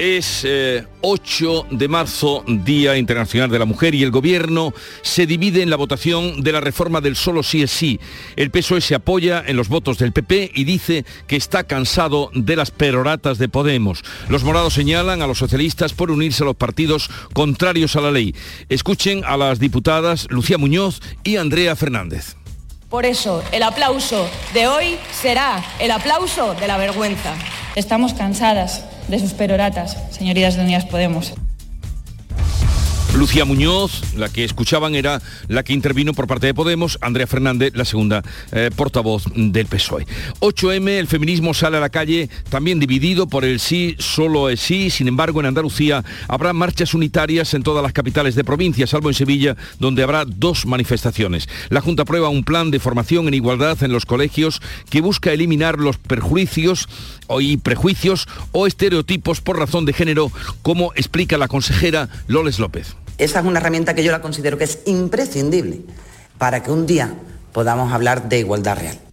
Es 8 de marzo, Día Internacional de la Mujer, y el Gobierno se divide en la votación de la reforma del solo sí es sí. El PSOE se apoya en los votos del PP y dice que está cansado de las peroratas de Podemos. Los morados señalan a los socialistas por unirse a los partidos contrarios a la ley. Escuchen a las diputadas Lucía Muñoz y Andrea Fernández. Por eso, el aplauso de hoy será el aplauso de la vergüenza. Estamos cansadas de sus peroratas, señorías de Unidas Podemos. Lucía Muñoz, la que escuchaban era la que intervino por parte de Podemos, Andrea Fernández, la segunda eh, portavoz del PSOE. 8M, el feminismo sale a la calle también dividido por el sí, solo es sí, sin embargo en Andalucía habrá marchas unitarias en todas las capitales de provincia, salvo en Sevilla, donde habrá dos manifestaciones. La Junta aprueba un plan de formación en igualdad en los colegios que busca eliminar los perjuicios y prejuicios o estereotipos por razón de género, como explica la consejera Loles López. Esa es una herramienta que yo la considero que es imprescindible para que un día podamos hablar de igualdad real.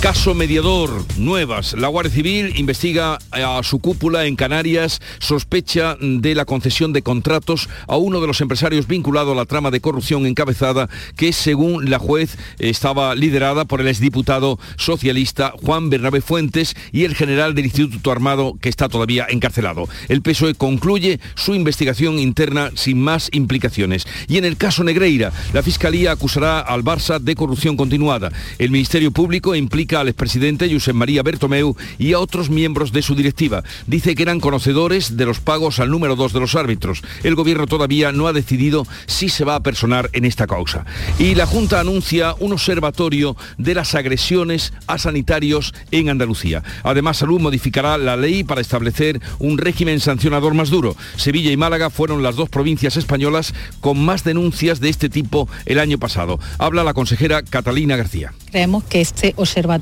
Caso mediador, nuevas. La Guardia Civil investiga a su cúpula en Canarias, sospecha de la concesión de contratos a uno de los empresarios vinculado a la trama de corrupción encabezada que según la juez estaba liderada por el exdiputado socialista Juan Bernabé Fuentes y el general del Instituto Armado que está todavía encarcelado. El PSOE concluye su investigación interna sin más implicaciones. Y en el caso Negreira, la Fiscalía acusará al Barça de corrupción continuada. El Ministerio Público implica al expresidente Josep María Bertomeu y a otros miembros de su directiva. Dice que eran conocedores de los pagos al número dos de los árbitros. El gobierno todavía no ha decidido si se va a personar en esta causa. Y la Junta anuncia un observatorio de las agresiones a sanitarios en Andalucía. Además, Salud modificará la ley para establecer un régimen sancionador más duro. Sevilla y Málaga fueron las dos provincias españolas con más denuncias de este tipo el año pasado. Habla la consejera Catalina García. Creemos que este observatorio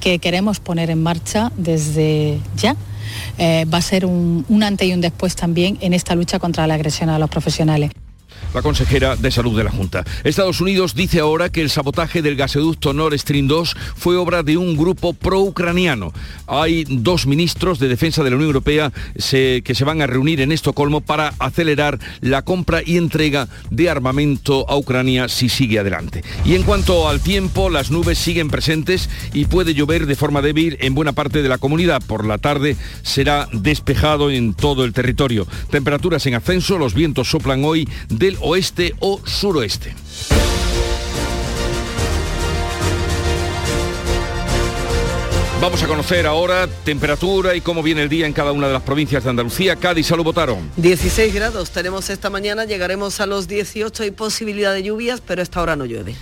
que queremos poner en marcha desde ya. Eh, va a ser un, un antes y un después también en esta lucha contra la agresión a los profesionales la consejera de salud de la Junta. Estados Unidos dice ahora que el sabotaje del gasoducto Nord Stream 2 fue obra de un grupo pro-ucraniano. Hay dos ministros de defensa de la Unión Europea que se van a reunir en Estocolmo para acelerar la compra y entrega de armamento a Ucrania si sigue adelante. Y en cuanto al tiempo, las nubes siguen presentes y puede llover de forma débil en buena parte de la comunidad. Por la tarde será despejado en todo el territorio. Temperaturas en ascenso, los vientos soplan hoy del oeste o suroeste. Vamos a conocer ahora temperatura y cómo viene el día en cada una de las provincias de Andalucía. Cádiz, salud votaron. 16 grados tenemos esta mañana, llegaremos a los 18, hay posibilidad de lluvias, pero esta hora no llueve.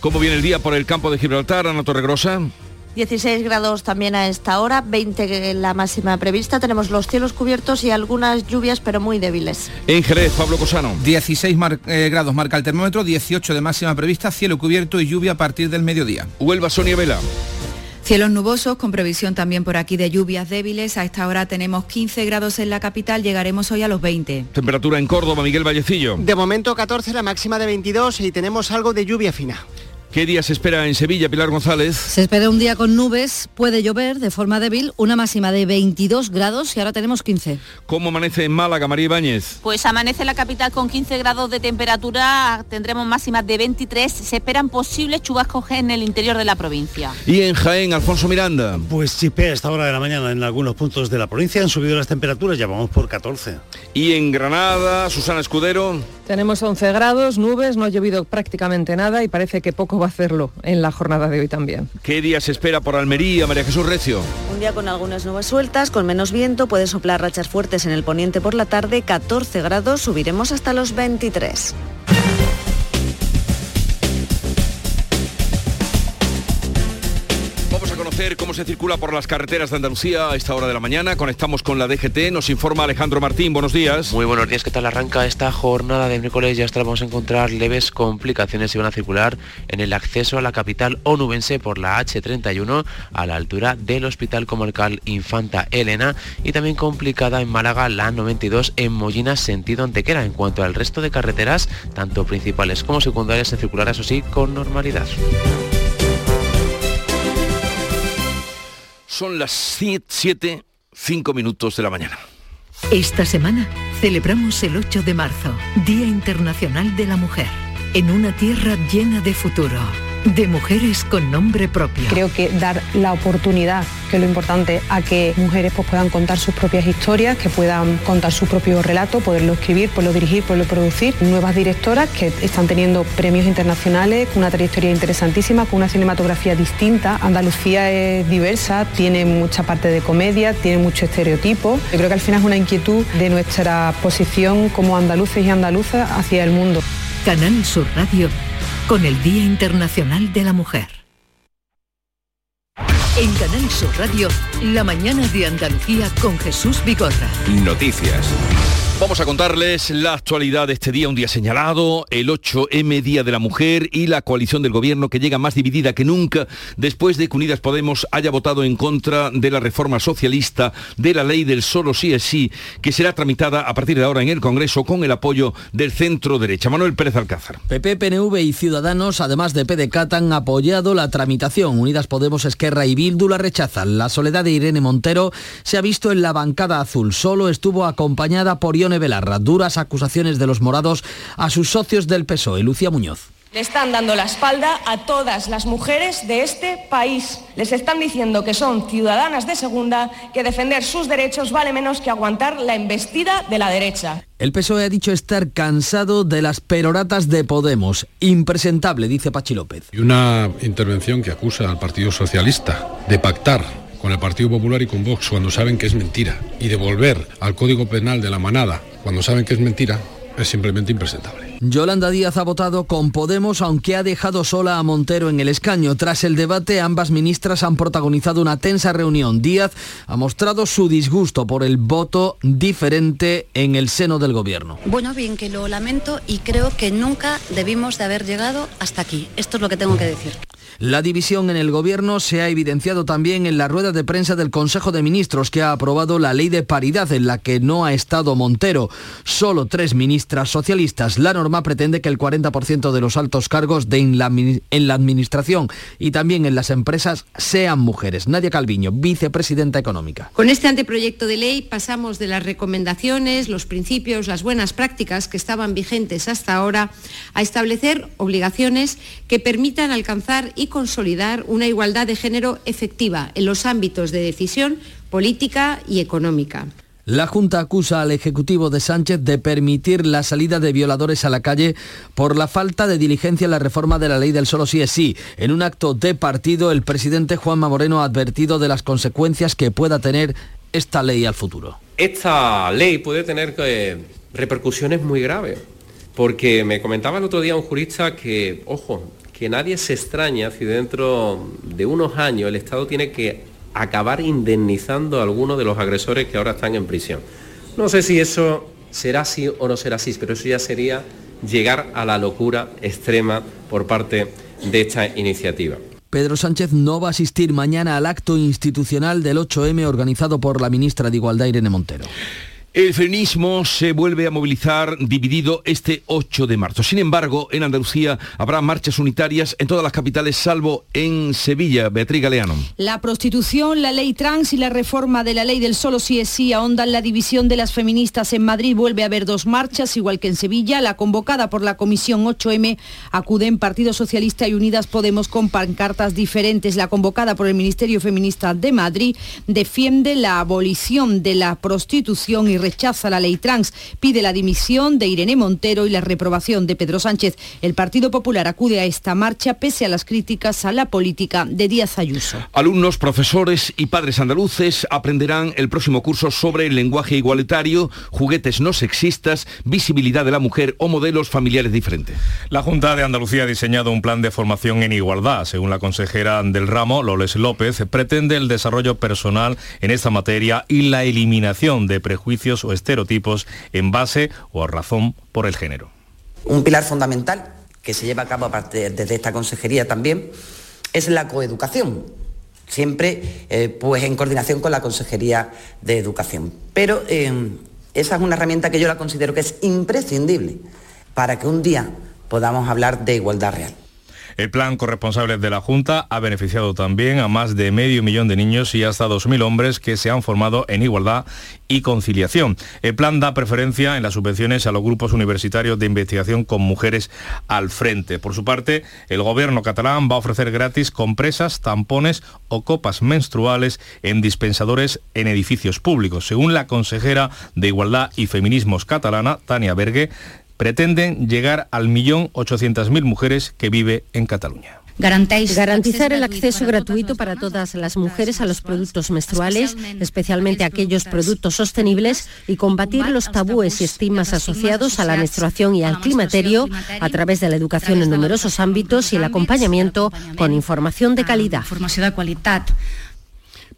¿Cómo viene el día por el campo de Gibraltar, Ana Torregrosa? 16 grados también a esta hora, 20 la máxima prevista. Tenemos los cielos cubiertos y algunas lluvias, pero muy débiles. En Jerez, Pablo Cosano. 16 eh, grados marca el termómetro, 18 de máxima prevista, cielo cubierto y lluvia a partir del mediodía. Huelva, Sonia Vela. Cielos nubosos, con previsión también por aquí de lluvias débiles. A esta hora tenemos 15 grados en la capital, llegaremos hoy a los 20. Temperatura en Córdoba, Miguel Vallecillo. De momento 14, la máxima de 22 y tenemos algo de lluvia fina. ¿Qué día se espera en Sevilla, Pilar González? Se espera un día con nubes, puede llover de forma débil, una máxima de 22 grados y ahora tenemos 15. ¿Cómo amanece en Málaga, María Ibáñez? Pues amanece la capital con 15 grados de temperatura, tendremos máximas de 23, se esperan posibles chubascos en el interior de la provincia. ¿Y en Jaén, Alfonso Miranda? Pues chipea a esta hora de la mañana en algunos puntos de la provincia, han subido las temperaturas, ya vamos por 14. ¿Y en Granada, Susana Escudero? Tenemos 11 grados, nubes, no ha llovido prácticamente nada y parece que poco va a hacerlo en la jornada de hoy también. ¿Qué día se espera por Almería, María Jesús Recio? Un día con algunas nubes sueltas, con menos viento, puede soplar rachas fuertes en el poniente por la tarde, 14 grados, subiremos hasta los 23. Cómo se circula por las carreteras de Andalucía a esta hora de la mañana. Conectamos con la DGT, nos informa Alejandro Martín. Buenos días. Muy buenos días, ¿qué tal arranca esta jornada de miércoles? Ya hasta vamos a encontrar leves complicaciones y van a circular en el acceso a la capital onubense por la H31 a la altura del Hospital Comarcal Infanta Elena y también complicada en Málaga la 92 en Mollina sentido Antequera. En cuanto al resto de carreteras, tanto principales como secundarias, se circulará eso sí con normalidad. Son las 7, 5 minutos de la mañana. Esta semana celebramos el 8 de marzo, Día Internacional de la Mujer, en una tierra llena de futuro de mujeres con nombre propio. Creo que dar la oportunidad, que es lo importante, a que mujeres pues, puedan contar sus propias historias, que puedan contar su propio relato, poderlo escribir, poderlo dirigir, poderlo producir. Nuevas directoras que están teniendo premios internacionales, con una trayectoria interesantísima, con una cinematografía distinta. Andalucía es diversa, tiene mucha parte de comedia, tiene mucho estereotipo. Yo creo que al final es una inquietud de nuestra posición como andaluces y andaluzas hacia el mundo. Canal Sur Radio con el Día Internacional de la Mujer. En Canal Sur Radio, la mañana de Andalucía con Jesús Bigorra. Noticias. Vamos a contarles la actualidad de este día, un día señalado, el 8M Día de la Mujer y la coalición del gobierno que llega más dividida que nunca después de que Unidas Podemos haya votado en contra de la reforma socialista de la ley del solo sí es sí, que será tramitada a partir de ahora en el Congreso con el apoyo del centro derecha. Manuel Pérez Alcázar. PP, PNV y Ciudadanos, además de PDCAT, han apoyado la tramitación. Unidas Podemos, Esquerra y Bildu rechazan. La soledad de Irene Montero se ha visto en la bancada azul. Solo estuvo acompañada por Ione Belarra. Duras acusaciones de los morados a sus socios del PSOE. Lucía Muñoz. Le están dando la espalda a todas las mujeres de este país. Les están diciendo que son ciudadanas de segunda, que defender sus derechos vale menos que aguantar la embestida de la derecha. El PSOE ha dicho estar cansado de las peroratas de Podemos. Impresentable, dice Pachi López. Y una intervención que acusa al Partido Socialista de pactar con el Partido Popular y con Vox cuando saben que es mentira y de volver al Código Penal de la manada cuando saben que es mentira es simplemente impresentable. Yolanda Díaz ha votado con Podemos, aunque ha dejado sola a Montero en el escaño. Tras el debate, ambas ministras han protagonizado una tensa reunión. Díaz ha mostrado su disgusto por el voto diferente en el seno del gobierno. Bueno, bien que lo lamento y creo que nunca debimos de haber llegado hasta aquí. Esto es lo que tengo que decir. La división en el gobierno se ha evidenciado también en la rueda de prensa del Consejo de Ministros que ha aprobado la ley de paridad en la que no ha estado Montero. Solo tres ministras socialistas. La norma pretende que el 40% de los altos cargos en la administración y también en las empresas sean mujeres. Nadia Calviño, vicepresidenta económica. Con este anteproyecto de ley pasamos de las recomendaciones, los principios, las buenas prácticas que estaban vigentes hasta ahora a establecer obligaciones que permitan alcanzar y consolidar una igualdad de género efectiva en los ámbitos de decisión política y económica. La Junta acusa al Ejecutivo de Sánchez de permitir la salida de violadores a la calle por la falta de diligencia en la reforma de la ley del solo sí es sí. En un acto de partido, el presidente Juanma Moreno ha advertido de las consecuencias que pueda tener esta ley al futuro. Esta ley puede tener eh, repercusiones muy graves, porque me comentaba el otro día un jurista que, ojo, que nadie se extraña si dentro de unos años el Estado tiene que acabar indemnizando a algunos de los agresores que ahora están en prisión. No sé si eso será así o no será así, pero eso ya sería llegar a la locura extrema por parte de esta iniciativa. Pedro Sánchez no va a asistir mañana al acto institucional del 8M organizado por la ministra de Igualdad Irene Montero. El feminismo se vuelve a movilizar dividido este 8 de marzo. Sin embargo, en Andalucía habrá marchas unitarias en todas las capitales, salvo en Sevilla. Beatriz Galeano. La prostitución, la ley trans y la reforma de la ley del solo sí es sí ahondan la división de las feministas. En Madrid vuelve a haber dos marchas, igual que en Sevilla. La convocada por la Comisión 8M acuden Partido Socialista y Unidas Podemos con pancartas diferentes. La convocada por el Ministerio Feminista de Madrid defiende la abolición de la prostitución y rechaza la ley trans. Pide la dimisión de Irene Montero y la reprobación de Pedro Sánchez. El Partido Popular acude a esta marcha pese a las críticas a la política de Díaz Ayuso. Alumnos, profesores y padres andaluces aprenderán el próximo curso sobre el lenguaje igualitario, juguetes no sexistas, visibilidad de la mujer o modelos familiares diferentes. La Junta de Andalucía ha diseñado un plan de formación en igualdad. Según la consejera del ramo, Loles López, pretende el desarrollo personal en esta materia y la eliminación de prejuicios o estereotipos en base o razón por el género. Un pilar fundamental que se lleva a cabo desde esta consejería también es la coeducación, siempre eh, pues en coordinación con la Consejería de Educación. Pero eh, esa es una herramienta que yo la considero que es imprescindible para que un día podamos hablar de igualdad real. El plan corresponsable de la Junta ha beneficiado también a más de medio millón de niños y hasta 2.000 hombres que se han formado en igualdad y conciliación. El plan da preferencia en las subvenciones a los grupos universitarios de investigación con mujeres al frente. Por su parte, el gobierno catalán va a ofrecer gratis compresas, tampones o copas menstruales en dispensadores en edificios públicos. Según la consejera de Igualdad y Feminismos catalana, Tania Bergue, pretenden llegar al millón ochocientas mil mujeres que vive en Cataluña. Garantizar el acceso gratuito para todas las mujeres a los productos menstruales, especialmente aquellos productos sostenibles, y combatir los tabúes y estigmas asociados a la menstruación y al climaterio a través de la educación en numerosos ámbitos y el acompañamiento con información de calidad.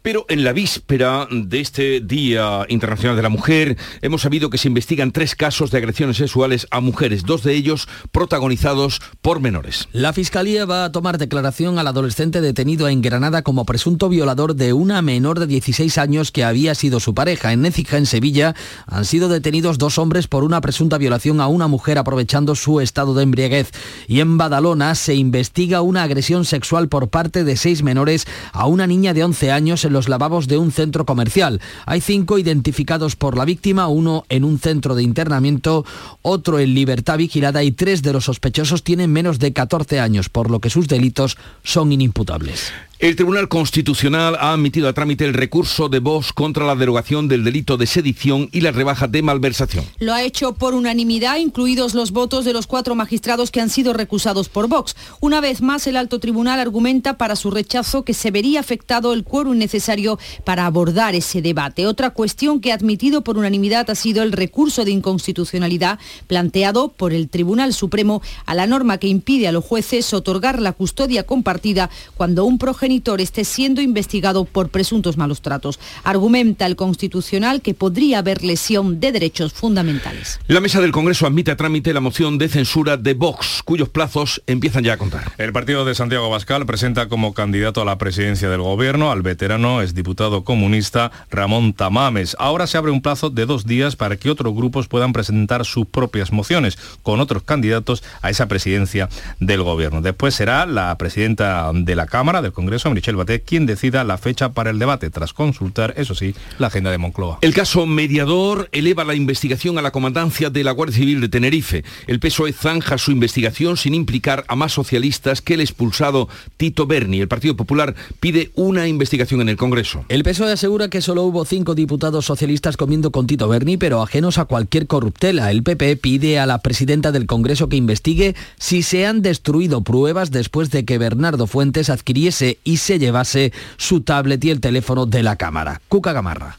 Pero en la víspera de este Día Internacional de la Mujer hemos sabido que se investigan tres casos de agresiones sexuales a mujeres, dos de ellos protagonizados por menores. La Fiscalía va a tomar declaración al adolescente detenido en Granada como presunto violador de una menor de 16 años que había sido su pareja. En Nécija, en Sevilla, han sido detenidos dos hombres por una presunta violación a una mujer aprovechando su estado de embriaguez. Y en Badalona se investiga una agresión sexual por parte de seis menores a una niña de 11 años en los lavabos de un centro comercial. Hay cinco identificados por la víctima, uno en un centro de internamiento, otro en libertad vigilada y tres de los sospechosos tienen menos de 14 años, por lo que sus delitos son inimputables. El Tribunal Constitucional ha admitido a trámite el recurso de Vox contra la derogación del delito de sedición y la rebaja de malversación. Lo ha hecho por unanimidad, incluidos los votos de los cuatro magistrados que han sido recusados por Vox. Una vez más, el alto tribunal argumenta para su rechazo que se vería afectado el quórum necesario para abordar ese debate. Otra cuestión que ha admitido por unanimidad ha sido el recurso de inconstitucionalidad planteado por el Tribunal Supremo a la norma que impide a los jueces otorgar la custodia compartida cuando un progenitor esté siendo investigado por presuntos malos tratos. Argumenta el Constitucional que podría haber lesión de derechos fundamentales. La mesa del Congreso admite a trámite la moción de censura de Vox, cuyos plazos empiezan ya a contar. El partido de Santiago Bascal presenta como candidato a la presidencia del gobierno al veterano exdiputado comunista Ramón Tamames. Ahora se abre un plazo de dos días para que otros grupos puedan presentar sus propias mociones con otros candidatos a esa presidencia del gobierno. Después será la presidenta de la Cámara del Congreso Michelle Batet, quien decida la fecha para el debate, tras consultar, eso sí, la agenda de Moncloa. El caso mediador eleva la investigación a la comandancia de la Guardia Civil de Tenerife. El PSOE zanja su investigación sin implicar a más socialistas que el expulsado Tito Berni. El Partido Popular pide una investigación en el Congreso. El PSOE asegura que solo hubo cinco diputados socialistas comiendo con Tito Berni, pero ajenos a cualquier corruptela. El PP pide a la presidenta del Congreso que investigue si se han destruido pruebas después de que Bernardo Fuentes adquiriese y se llevase su tablet y el teléfono de la Cámara. Cuca Gamarra.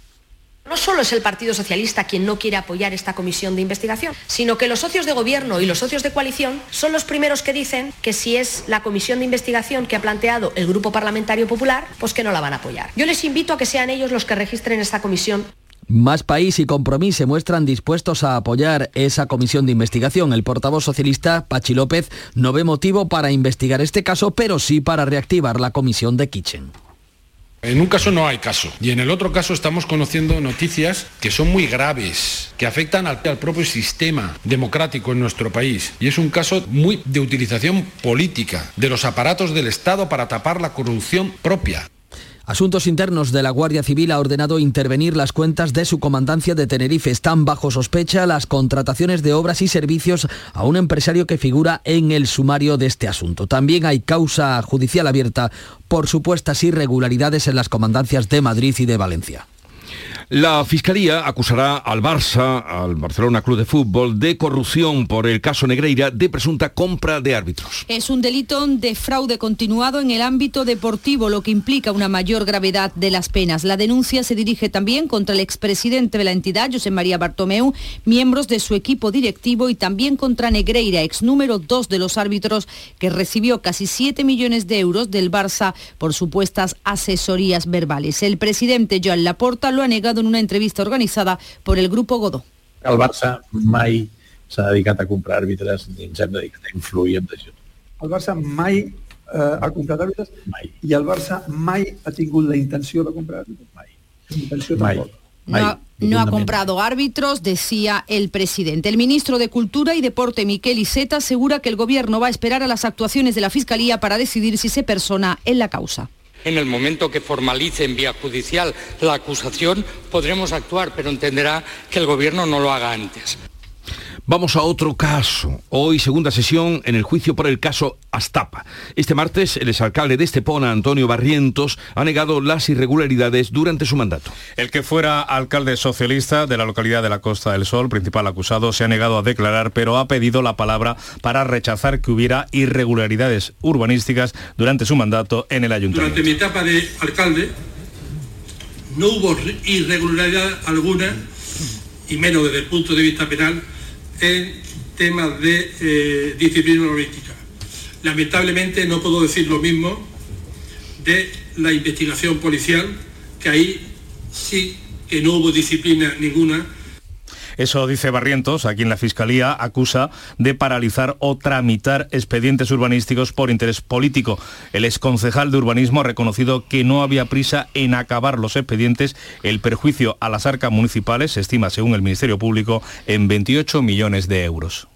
No solo es el Partido Socialista quien no quiere apoyar esta comisión de investigación, sino que los socios de gobierno y los socios de coalición son los primeros que dicen que si es la comisión de investigación que ha planteado el Grupo Parlamentario Popular, pues que no la van a apoyar. Yo les invito a que sean ellos los que registren esta comisión más País y Compromís se muestran dispuestos a apoyar esa comisión de investigación. El portavoz socialista, Pachi López, no ve motivo para investigar este caso, pero sí para reactivar la comisión de Kitchen. En un caso no hay caso y en el otro caso estamos conociendo noticias que son muy graves, que afectan al, al, propio sistema democrático en nuestro país. Y es un caso muy de utilización política de los aparatos del Estado para tapar la corrupción propia. Asuntos Internos de la Guardia Civil ha ordenado intervenir las cuentas de su comandancia de Tenerife. Están bajo sospecha las contrataciones de obras y servicios a un empresario que figura en el sumario de este asunto. También hay causa judicial abierta por supuestas irregularidades en las comandancias de Madrid y de Valencia. La Fiscalía acusará al Barça, al Barcelona Club de Fútbol, de corrupción por el caso Negreira de presunta compra de árbitros. Es un delito de fraude continuado en el ámbito deportivo, lo que implica una mayor gravedad de las penas. La denuncia se dirige también contra el expresidente de la entidad, José María Bartomeu, miembros de su equipo directivo y también contra Negreira, ex número dos de los árbitros, que recibió casi 7 millones de euros del Barça por supuestas asesorías verbales. El presidente Joan Laporta lo ha negado en una entrevista organizada por el Grupo Godó. El Barça mai s'ha dedicat a comprar àrbitres ni ens hem dedicat a influir en decisions. El Barça mai eh, ha comprat àrbitres mai. i el Barça mai ha tingut la intenció de comprar àrbitres. Mai. La intenció Mai. tampoc. No ha, no ha comprado árbitros, decía el presidente. El ministro de Cultura y Deporte, Miquel Iceta, asegura que el gobierno va a esperar a las actuaciones de la Fiscalía para decidir si se persona en la causa. En el momento que formalice en vía judicial la acusación, podremos actuar, pero entenderá que el Gobierno no lo haga antes. Vamos a otro caso. Hoy segunda sesión en el juicio por el caso Astapa. Este martes el exalcalde de Estepona, Antonio Barrientos, ha negado las irregularidades durante su mandato. El que fuera alcalde socialista de la localidad de la Costa del Sol, principal acusado, se ha negado a declarar, pero ha pedido la palabra para rechazar que hubiera irregularidades urbanísticas durante su mandato en el ayuntamiento. Durante mi etapa de alcalde no hubo irregularidad alguna, y menos desde el punto de vista penal, en temas de eh, disciplina urbanística. Lamentablemente no puedo decir lo mismo de la investigación policial, que ahí sí que no hubo disciplina ninguna, Eso dice Barrientos, a quien la Fiscalía acusa de paralizar o tramitar expedientes urbanísticos por interés político. El exconcejal de urbanismo ha reconocido que no había prisa en acabar los expedientes. El perjuicio a las arcas municipales se estima, según el Ministerio Público, en 28 millones de euros.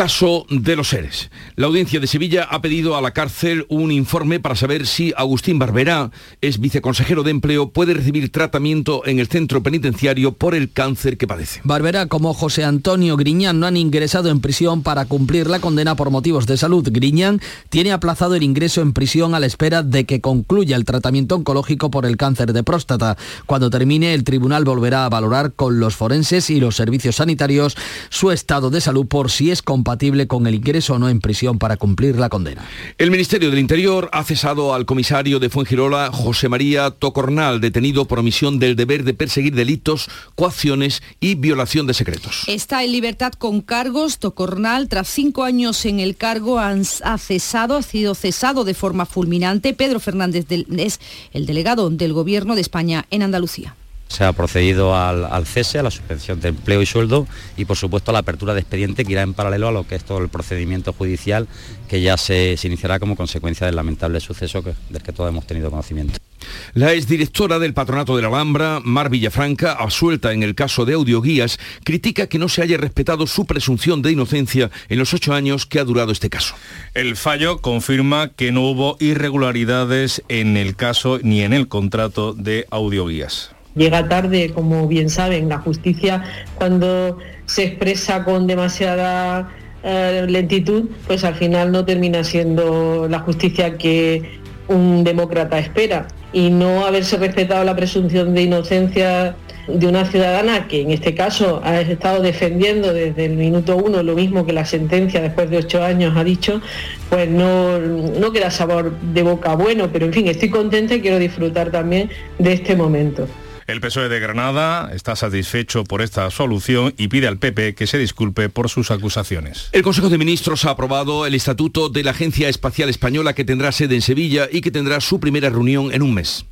Caso de los seres. La audiencia de Sevilla ha pedido a la cárcel un informe para saber si Agustín Barberá, es viceconsejero de empleo, puede recibir tratamiento en el centro penitenciario por el cáncer que padece. Barberá como José Antonio Griñán no han ingresado en prisión para cumplir la condena por motivos de salud. Griñán tiene aplazado el ingreso en prisión a la espera de que concluya el tratamiento oncológico por el cáncer de próstata. Cuando termine, el tribunal volverá a valorar con los forenses y los servicios sanitarios su estado de salud por si es compatible con el ingreso o no en prisión para cumplir la condena. El Ministerio del Interior ha cesado al comisario de Fuengirola, José María Tocornal, detenido por omisión del deber de perseguir delitos, coacciones y violación de secretos. Está en libertad con cargos. Tocornal, tras cinco años en el cargo, han- ha cesado, ha sido cesado de forma fulminante. Pedro Fernández del- es el delegado del Gobierno de España en Andalucía. Se ha procedido al, al cese, a la suspensión de empleo y sueldo y por supuesto a la apertura de expediente que irá en paralelo a lo que es todo el procedimiento judicial que ya se, se iniciará como consecuencia del lamentable suceso que- del que todos hemos tenido conocimiento. La exdirectora del Patronato de la Alhambra, Mar Villafranca, absuelta en el caso de audioguías, critica que no se haya respetado su presunción de inocencia en los ocho años que ha durado este caso. El fallo confirma que no hubo irregularidades en el caso ni en el contrato de audioguías. Llega tarde, como bien saben, la justicia cuando se expresa con demasiada eh, lentitud, pues al final no termina siendo la justicia que un demócrata espera. Y no haberse respetado la presunción de inocencia de una ciudadana que en este caso ha estado defendiendo desde el minuto uno lo mismo que la sentencia después de ocho años ha dicho, pues no, no queda sabor de boca bueno, pero en fin, estoy contenta y quiero disfrutar también de este momento. El PSOE de Granada está satisfecho por esta solución y pide al PP que se disculpe por sus acusaciones. El Consejo de Ministros ha aprobado el estatuto de la Agencia Espacial Española que tendrá sede en Sevilla y que tendrá su primera reunión en un mes.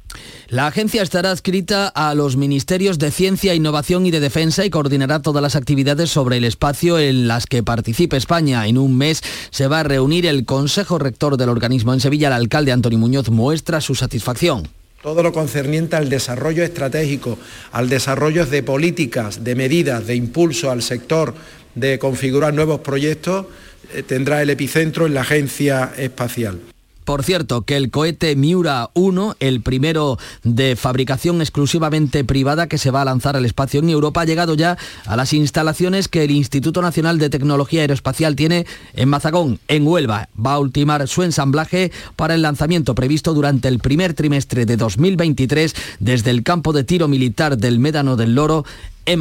La agencia estará adscrita a los Ministerios de Ciencia, Innovación y de Defensa y coordinará todas las actividades sobre el espacio en las que participe España. En un mes se va a reunir el Consejo Rector del organismo en Sevilla. El alcalde Antonio Muñoz muestra su satisfacción. Todo lo concerniente al desarrollo estratégico, al desarrollo de políticas, de medidas, de impulso al sector, de configurar nuevos proyectos, eh, tendrá el epicentro en la Agencia Espacial. Por cierto, que el cohete Miura 1, el primero de fabricación exclusivamente privada que se va a lanzar al espacio en Europa, ha llegado ya a las instalaciones que el Instituto Nacional de Tecnología Aeroespacial tiene en Mazagón, en Huelva. Va a ultimar su ensamblaje para el lanzamiento previsto durante el primer trimestre de 2023 desde el campo de tiro militar del Médano del Loro en.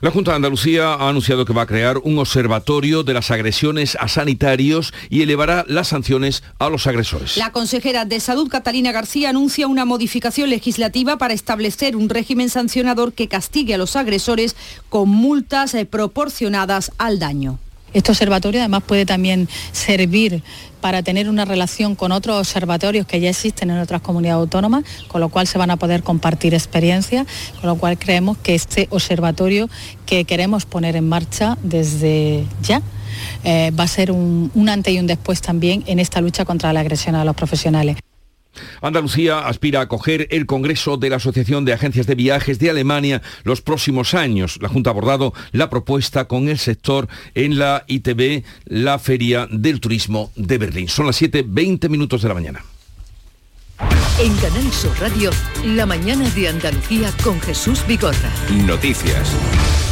La Junta de Andalucía ha anunciado que va a crear un observatorio de las agresiones a sanitarios y elevará las sanciones a los agresores. La consejera de Salud, Catalina García, anuncia una modificación legislativa para establecer un régimen sancionador que castigue a los agresores con multas eh, proporcionadas al daño. Este observatorio además puede también servir para tener una relación con otros observatorios que ya existen en otras comunidades autónomas, con lo cual se van a poder compartir experiencias, con lo cual creemos que este observatorio que queremos poner en marcha desde ya eh, va a ser un, un antes y un después también en esta lucha contra la agresión a los profesionales. Andalucía aspira a acoger el Congreso de la Asociación de Agencias de Viajes de Alemania los próximos años. La Junta ha abordado la propuesta con el sector en la ITB, la Feria del Turismo de Berlín. Son las 7.20 minutos de la mañana. En Canal Sur Radio, la mañana de Andalucía con Jesús Vigorra. Noticias.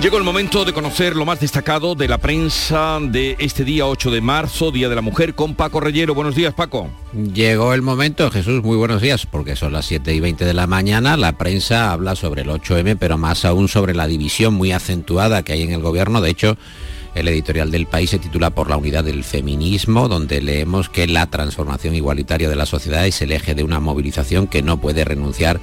Llegó el momento de conocer lo más destacado de la prensa de este día 8 de marzo, Día de la Mujer, con Paco Reyero. Buenos días, Paco. Llegó el momento, Jesús, muy buenos días, porque son las 7 y 20 de la mañana. La prensa habla sobre el 8M, pero más aún sobre la división muy acentuada que hay en el gobierno. De hecho, el editorial del país se titula Por la unidad del feminismo, donde leemos que la transformación igualitaria de la sociedad es el eje de una movilización que no puede renunciar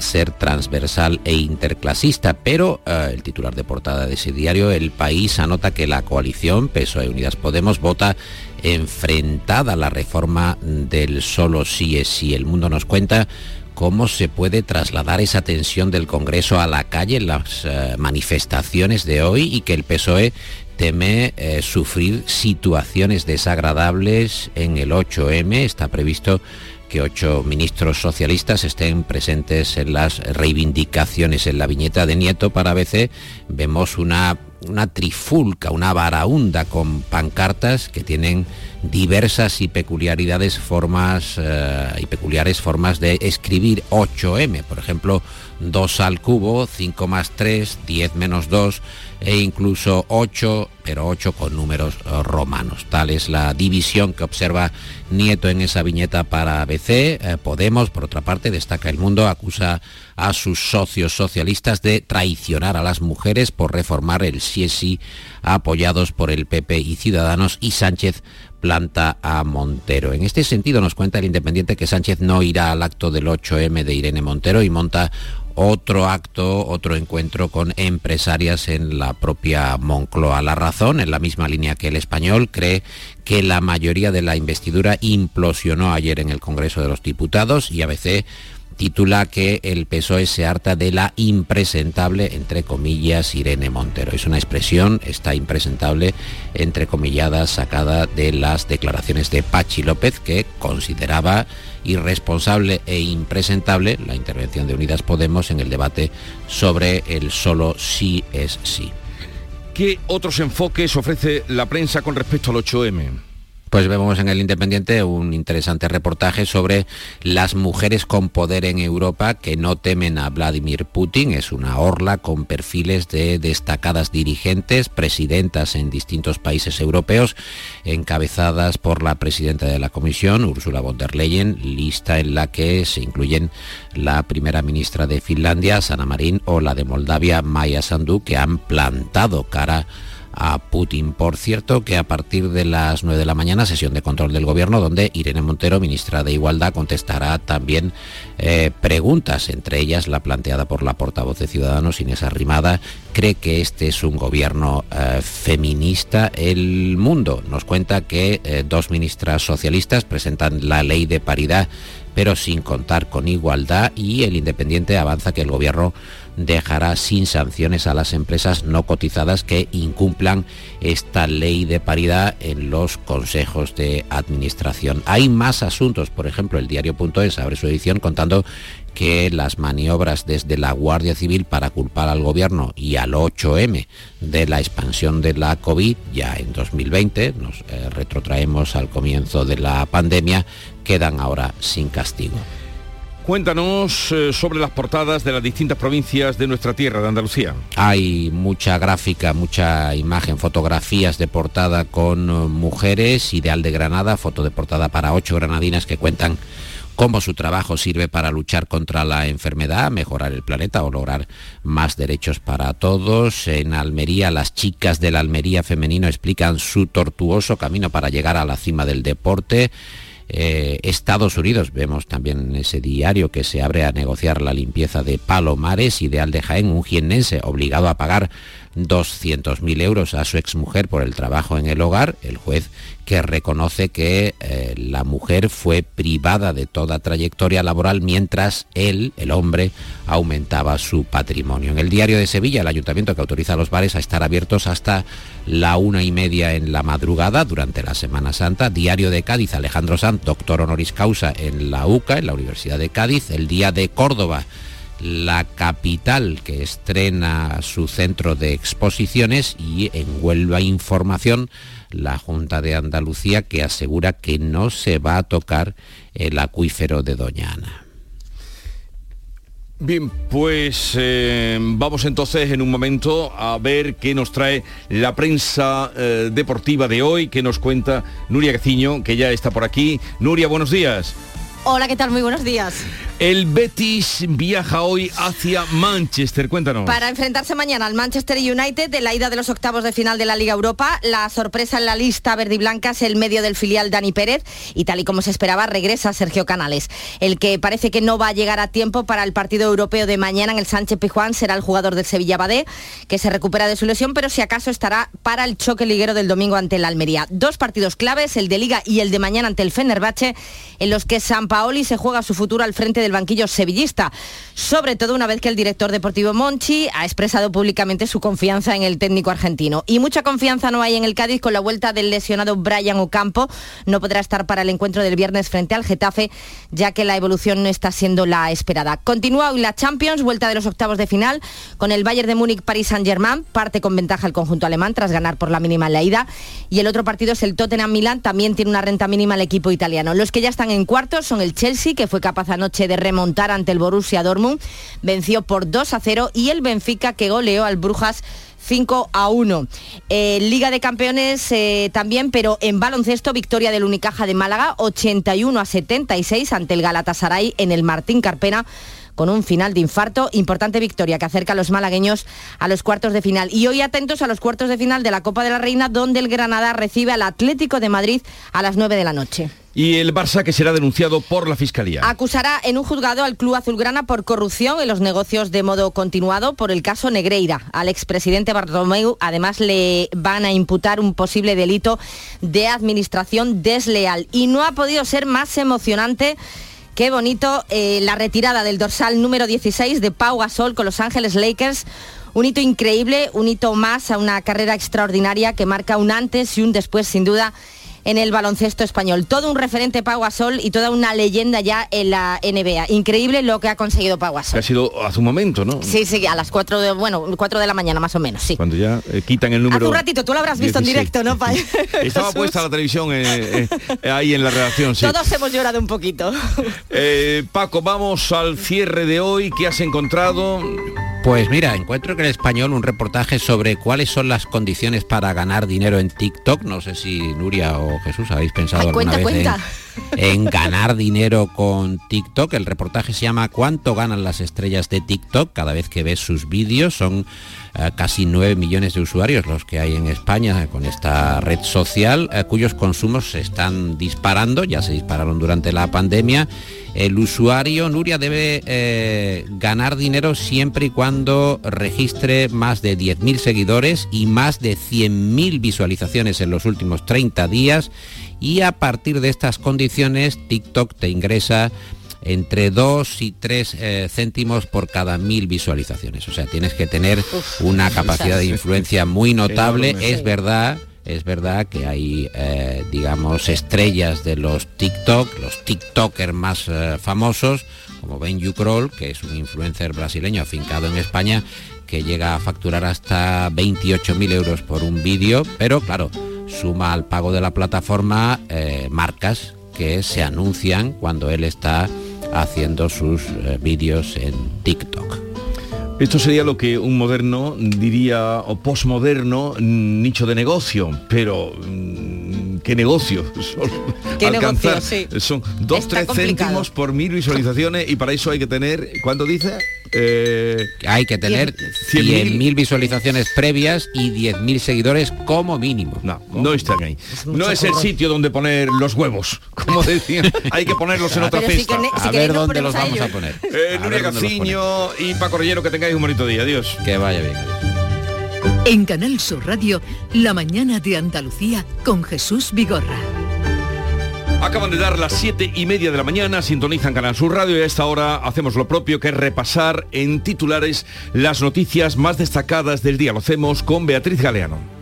ser transversal e interclasista, pero eh, el titular de portada de ese diario, El País, anota que la coalición PSOE Unidas Podemos vota enfrentada a la reforma del solo sí es sí. El mundo nos cuenta cómo se puede trasladar esa tensión del Congreso a la calle en las eh, manifestaciones de hoy y que el PSOE teme eh, sufrir situaciones desagradables en el 8M. Está previsto que ocho ministros socialistas estén presentes en las reivindicaciones. En la viñeta de Nieto para ABC vemos una, una trifulca, una varaunda con pancartas que tienen diversas y peculiaridades formas eh, y peculiares formas de escribir 8M, por ejemplo, 2 al cubo, 5 más 3, 10 menos 2 e incluso 8, pero 8 con números eh, romanos. Tal es la división que observa Nieto en esa viñeta para ABC. Eh, Podemos, por otra parte, destaca el mundo, acusa a sus socios socialistas de traicionar a las mujeres por reformar el sí apoyados por el PP y Ciudadanos y Sánchez planta a Montero. En este sentido nos cuenta el Independiente que Sánchez no irá al acto del 8M de Irene Montero y monta otro acto, otro encuentro con empresarias en la propia Moncloa. La razón, en la misma línea que el español, cree que la mayoría de la investidura implosionó ayer en el Congreso de los Diputados y a veces titula que el PSOE se harta de la impresentable, entre comillas, Irene Montero. Es una expresión, está impresentable, entre comilladas, sacada de las declaraciones de Pachi López, que consideraba irresponsable e impresentable la intervención de Unidas Podemos en el debate sobre el solo sí es sí. ¿Qué otros enfoques ofrece la prensa con respecto al 8M? Pues vemos en el Independiente un interesante reportaje sobre las mujeres con poder en Europa que no temen a Vladimir Putin. Es una orla con perfiles de destacadas dirigentes, presidentas en distintos países europeos, encabezadas por la presidenta de la Comisión, Ursula von der Leyen, lista en la que se incluyen la primera ministra de Finlandia, Sanna Marin, o la de Moldavia, Maya Sandu, que han plantado cara a Putin. Por cierto, que a partir de las 9 de la mañana, sesión de control del gobierno, donde Irene Montero, ministra de Igualdad, contestará también eh, preguntas, entre ellas la planteada por la portavoz de Ciudadanos, Inés Arrimada, cree que este es un gobierno eh, feminista. El mundo nos cuenta que eh, dos ministras socialistas presentan la ley de paridad pero sin contar con igualdad y el Independiente avanza que el gobierno dejará sin sanciones a las empresas no cotizadas que incumplan esta ley de paridad en los consejos de administración. Hay más asuntos, por ejemplo, el diario.es abre su edición contando que las maniobras desde la Guardia Civil para culpar al gobierno y al 8M de la expansión de la COVID ya en 2020, nos eh, retrotraemos al comienzo de la pandemia, quedan ahora sin castigo. Cuéntanos eh, sobre las portadas de las distintas provincias de nuestra tierra, de Andalucía. Hay mucha gráfica, mucha imagen, fotografías de portada con eh, mujeres, Ideal de Granada, foto de portada para ocho granadinas que cuentan cómo su trabajo sirve para luchar contra la enfermedad, mejorar el planeta o lograr más derechos para todos. En Almería, las chicas del Almería femenino explican su tortuoso camino para llegar a la cima del deporte. Eh, Estados Unidos. Vemos también en ese diario que se abre a negociar la limpieza de Palomares, ideal de Jaén, un jiennense obligado a pagar 200.000 euros a su exmujer por el trabajo en el hogar. El juez que reconoce que eh, la mujer fue privada de toda trayectoria laboral mientras él, el hombre, aumentaba su patrimonio. En el diario de Sevilla, el ayuntamiento que autoriza a los bares a estar abiertos hasta la una y media en la madrugada durante la Semana Santa. Diario de Cádiz, Alejandro Sanz, doctor honoris causa en la UCA, en la Universidad de Cádiz. El día de Córdoba, la capital que estrena su centro de exposiciones y en Huelva Información la Junta de Andalucía que asegura que no se va a tocar el acuífero de Doña Ana. Bien, pues eh, vamos entonces en un momento a ver qué nos trae la prensa eh, deportiva de hoy, que nos cuenta Nuria Gaciño, que ya está por aquí. Nuria, buenos días. Hola, ¿qué tal? Muy buenos días. El Betis viaja hoy hacia Manchester, cuéntanos. Para enfrentarse mañana al Manchester United de la ida de los octavos de final de la Liga Europa, la sorpresa en la lista verde y blanca es el medio del filial Dani Pérez y tal y como se esperaba regresa Sergio Canales. El que parece que no va a llegar a tiempo para el partido europeo de mañana en el Sánchez Pijuán será el jugador del Sevilla Badé, que se recupera de su lesión, pero si acaso estará para el choque liguero del domingo ante el Almería. Dos partidos claves, el de Liga y el de mañana ante el Fenerbahce, en los que San Paoli se juega su futuro al frente del banquillo sevillista, sobre todo una vez que el director deportivo Monchi ha expresado públicamente su confianza en el técnico argentino. Y mucha confianza no hay en el Cádiz con la vuelta del lesionado Brian Ocampo. No podrá estar para el encuentro del viernes frente al Getafe, ya que la evolución no está siendo la esperada. Continúa hoy la Champions, vuelta de los octavos de final, con el Bayern de Múnich París Saint-Germain, parte con ventaja el conjunto alemán tras ganar por la mínima en la ida. Y el otro partido es el Tottenham Milan, también tiene una renta mínima el equipo italiano. Los que ya están en cuartos son el Chelsea que fue capaz anoche de remontar ante el Borussia Dortmund, venció por 2 a 0 y el Benfica que goleó al Brujas 5 a 1. Eh, Liga de Campeones eh, también, pero en baloncesto, victoria del Unicaja de Málaga, 81 a 76 ante el Galatasaray en el Martín Carpena con un final de infarto. Importante victoria que acerca a los malagueños a los cuartos de final. Y hoy atentos a los cuartos de final de la Copa de la Reina, donde el Granada recibe al Atlético de Madrid a las 9 de la noche. Y el Barça que será denunciado por la Fiscalía. Acusará en un juzgado al Club Azulgrana por corrupción en los negocios de modo continuado por el caso Negreira. Al expresidente Bartomeu además le van a imputar un posible delito de administración desleal. Y no ha podido ser más emocionante Qué bonito eh, la retirada del dorsal número 16 de Pau Gasol con Los Ángeles Lakers. Un hito increíble, un hito más a una carrera extraordinaria que marca un antes y un después, sin duda, en el baloncesto español. Todo un referente Pau Gasol y toda una leyenda ya en la NBA. Increíble lo que ha conseguido Pau Gasol. ha sido hace un momento, ¿no? Sí, sí, a las 4 de, bueno, 4 de la mañana más o menos, sí. Cuando ya eh, quitan el número... Hace un ratito, tú lo habrás visto en directo, ¿no, Estaba puesta la televisión eh, eh, ahí en la redacción, sí. Todos hemos llorado un poquito. Paco, vamos al cierre de hoy. ¿Qué has encontrado? Pues mira, encuentro en el español un reportaje sobre cuáles son las condiciones para ganar dinero en TikTok. No sé si Nuria o Jesús habéis pensado alguna cuenta, vez cuenta. en ganar dinero con TikTok. El reportaje se llama ¿Cuánto ganan las estrellas de TikTok? Cada vez que ves sus vídeos son casi 9 millones de usuarios los que hay en España con esta red social, eh, cuyos consumos se están disparando, ya se dispararon durante la pandemia. El usuario, Nuria, debe eh, ganar dinero siempre y cuando registre más de 10.000 seguidores y más de 100.000 visualizaciones en los últimos 30 días y a partir de estas condiciones TikTok te ingresa entre 2 y 3 eh, céntimos por cada mil visualizaciones. O sea, tienes que tener una capacidad de influencia muy notable. Es verdad es verdad que hay, eh, digamos, estrellas de los TikTok, los TikTokers más eh, famosos, como Ben Kroll, que es un influencer brasileño afincado en España, que llega a facturar hasta 28.000 euros por un vídeo, pero claro, suma al pago de la plataforma marcas que se anuncian cuando él está haciendo sus eh, vídeos en TikTok. Esto sería lo que un moderno diría, o posmoderno, nicho de negocio, pero mm, ¿qué negocio? alcanzar, Son dos, tres céntimos por mil visualizaciones y para eso hay que tener, ¿cuánto dice? Eh, hay que tener 100.000 visualizaciones previas y 10.000 seguidores como mínimo. No, no están ahí. no es el sitio donde poner los huevos, como decían. hay que ponerlos en otra fiesta. a ver dónde los vamos a poner. Eh, Nuria Gaciño y Paco Rellero, que tengáis un bonito día. Adiós. Que vaya bien. En Canal Sur Radio, La mañana de Andalucía con Jesús Vigorra. Acaban de dar las siete y media de la mañana, sintonizan Canal Sur Radio y a esta hora hacemos lo propio que es repasar en titulares las noticias más destacadas del día. Lo hacemos con Beatriz Galeano.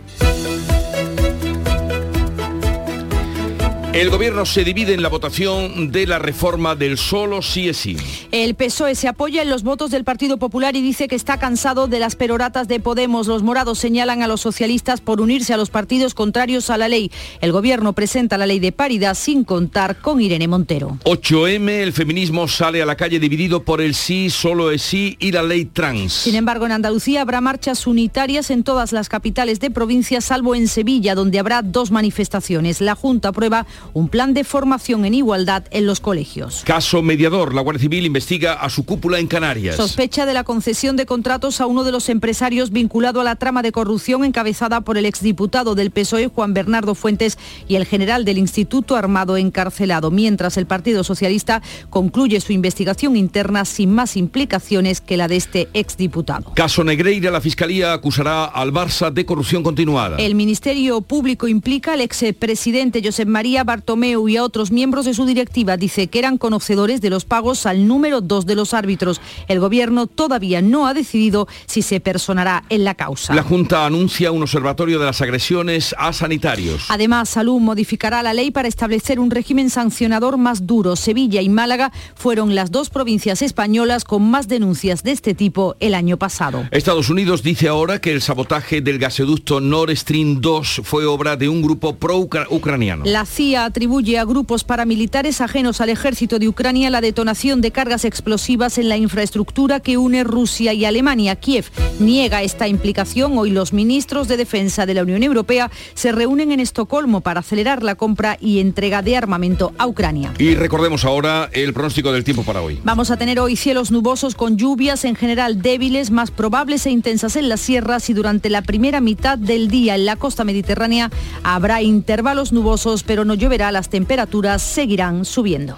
El gobierno se divide en la votación de la reforma del solo sí es sí. El PSOE se apoya en los votos del Partido Popular y dice que está cansado de las peroratas de Podemos. Los morados señalan a los socialistas por unirse a los partidos contrarios a la ley. El gobierno presenta la ley de paridad sin contar con Irene Montero. 8M, el feminismo sale a la calle dividido por el sí, solo es sí y la ley trans. Sin embargo, en Andalucía habrá marchas unitarias en todas las capitales de provincia, salvo en Sevilla, donde habrá dos manifestaciones. La Junta aprueba un plan de formación en igualdad en los colegios. Caso mediador. La Guardia Civil investiga a su cúpula en Canarias. Sospecha de la concesión de contratos a uno de los empresarios vinculado a la trama de corrupción encabezada por el exdiputado del PSOE Juan Bernardo Fuentes y el general del Instituto Armado encarcelado, mientras el Partido Socialista concluye su investigación interna sin más implicaciones que la de este exdiputado. Caso Negreira, la Fiscalía acusará al Barça de corrupción continuada. El Ministerio Público implica al expresidente Josep María Bartomeu y a otros miembros de su directiva. Dice que eran conocedores de los pagos al número dos de los árbitros. El Gobierno todavía no ha decidido si se personará en la causa. La Junta anuncia un observatorio de las agresiones a sanitarios. Además, Salud modificará la ley para establecer un régimen sancionador más duro. Sevilla y Málaga fueron las dos provincias españolas con más denuncias de este tipo el año pasado. Estados Unidos dice ahora que el sabotaje del gasoducto Nord Stream 2 fue obra de un grupo pro-ucraniano. La CIA atribuye a grupos paramilitares ajenos al ejército de Ucrania la detonación de cargas explosivas en la infraestructura que une Rusia y Alemania. Kiev niega esta implicación. Hoy los ministros de Defensa de la Unión Europea se reúnen en Estocolmo para acelerar la compra y entrega de armamento a Ucrania. Y recordemos ahora el pronóstico del tiempo para hoy. Vamos a tener hoy cielos nubosos con lluvias en general débiles, más probables e intensas en las sierras y durante la primera mitad del día en la costa mediterránea habrá intervalos nubosos, pero no lloverá, las temperaturas seguirán subiendo.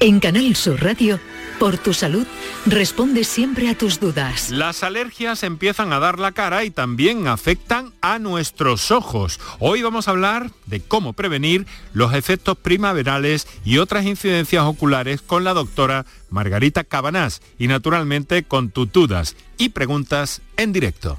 En Canal Sur Radio, por tu salud, responde siempre a tus dudas. Las alergias empiezan a dar la cara y también afectan a nuestros ojos. Hoy vamos a hablar de cómo prevenir los efectos primaverales y otras incidencias oculares con la doctora Margarita Cabanás y naturalmente con tus dudas y preguntas en directo.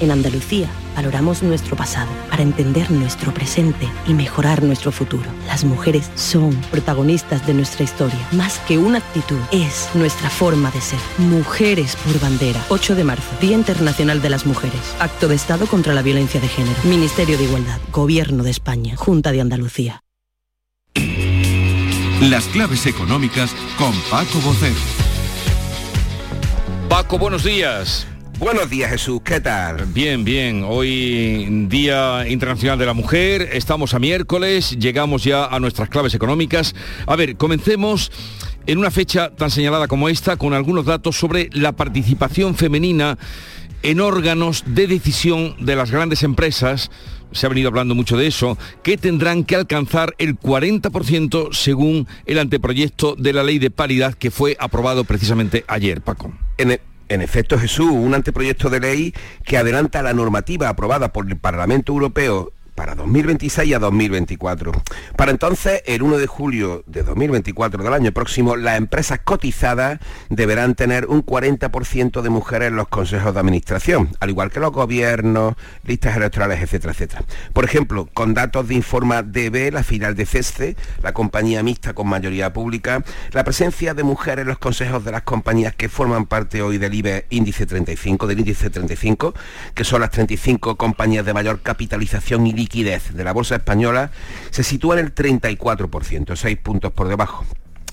En Andalucía valoramos nuestro pasado para entender nuestro presente y mejorar nuestro futuro. Las mujeres son protagonistas de nuestra historia. Más que una actitud, es nuestra forma de ser. Mujeres por bandera. 8 de marzo, Día Internacional de las Mujeres. Acto de Estado contra la Violencia de Género. Ministerio de Igualdad. Gobierno de España. Junta de Andalucía. Las claves económicas con Paco Bocero. Paco, buenos días. Buenos días Jesús, ¿qué tal? Bien, bien. Hoy Día Internacional de la Mujer, estamos a miércoles, llegamos ya a nuestras claves económicas. A ver, comencemos en una fecha tan señalada como esta con algunos datos sobre la participación femenina en órganos de decisión de las grandes empresas, se ha venido hablando mucho de eso, que tendrán que alcanzar el 40% según el anteproyecto de la ley de paridad que fue aprobado precisamente ayer, Paco. En en efecto, Jesús, un anteproyecto de ley que adelanta la normativa aprobada por el Parlamento Europeo para 2026 a 2024. Para entonces, el 1 de julio de 2024 del año próximo, las empresas cotizadas deberán tener un 40% de mujeres en los consejos de administración, al igual que los gobiernos, listas electorales, etcétera, etcétera. Por ejemplo, con datos de Informa DB, la filial de CESCE, la compañía mixta con mayoría pública, la presencia de mujeres en los consejos de las compañías que forman parte hoy del IBE índice 35, del índice 35, que son las 35 compañías de mayor capitalización y liquidez de la bolsa española se sitúa en el 34%, 6 puntos por debajo.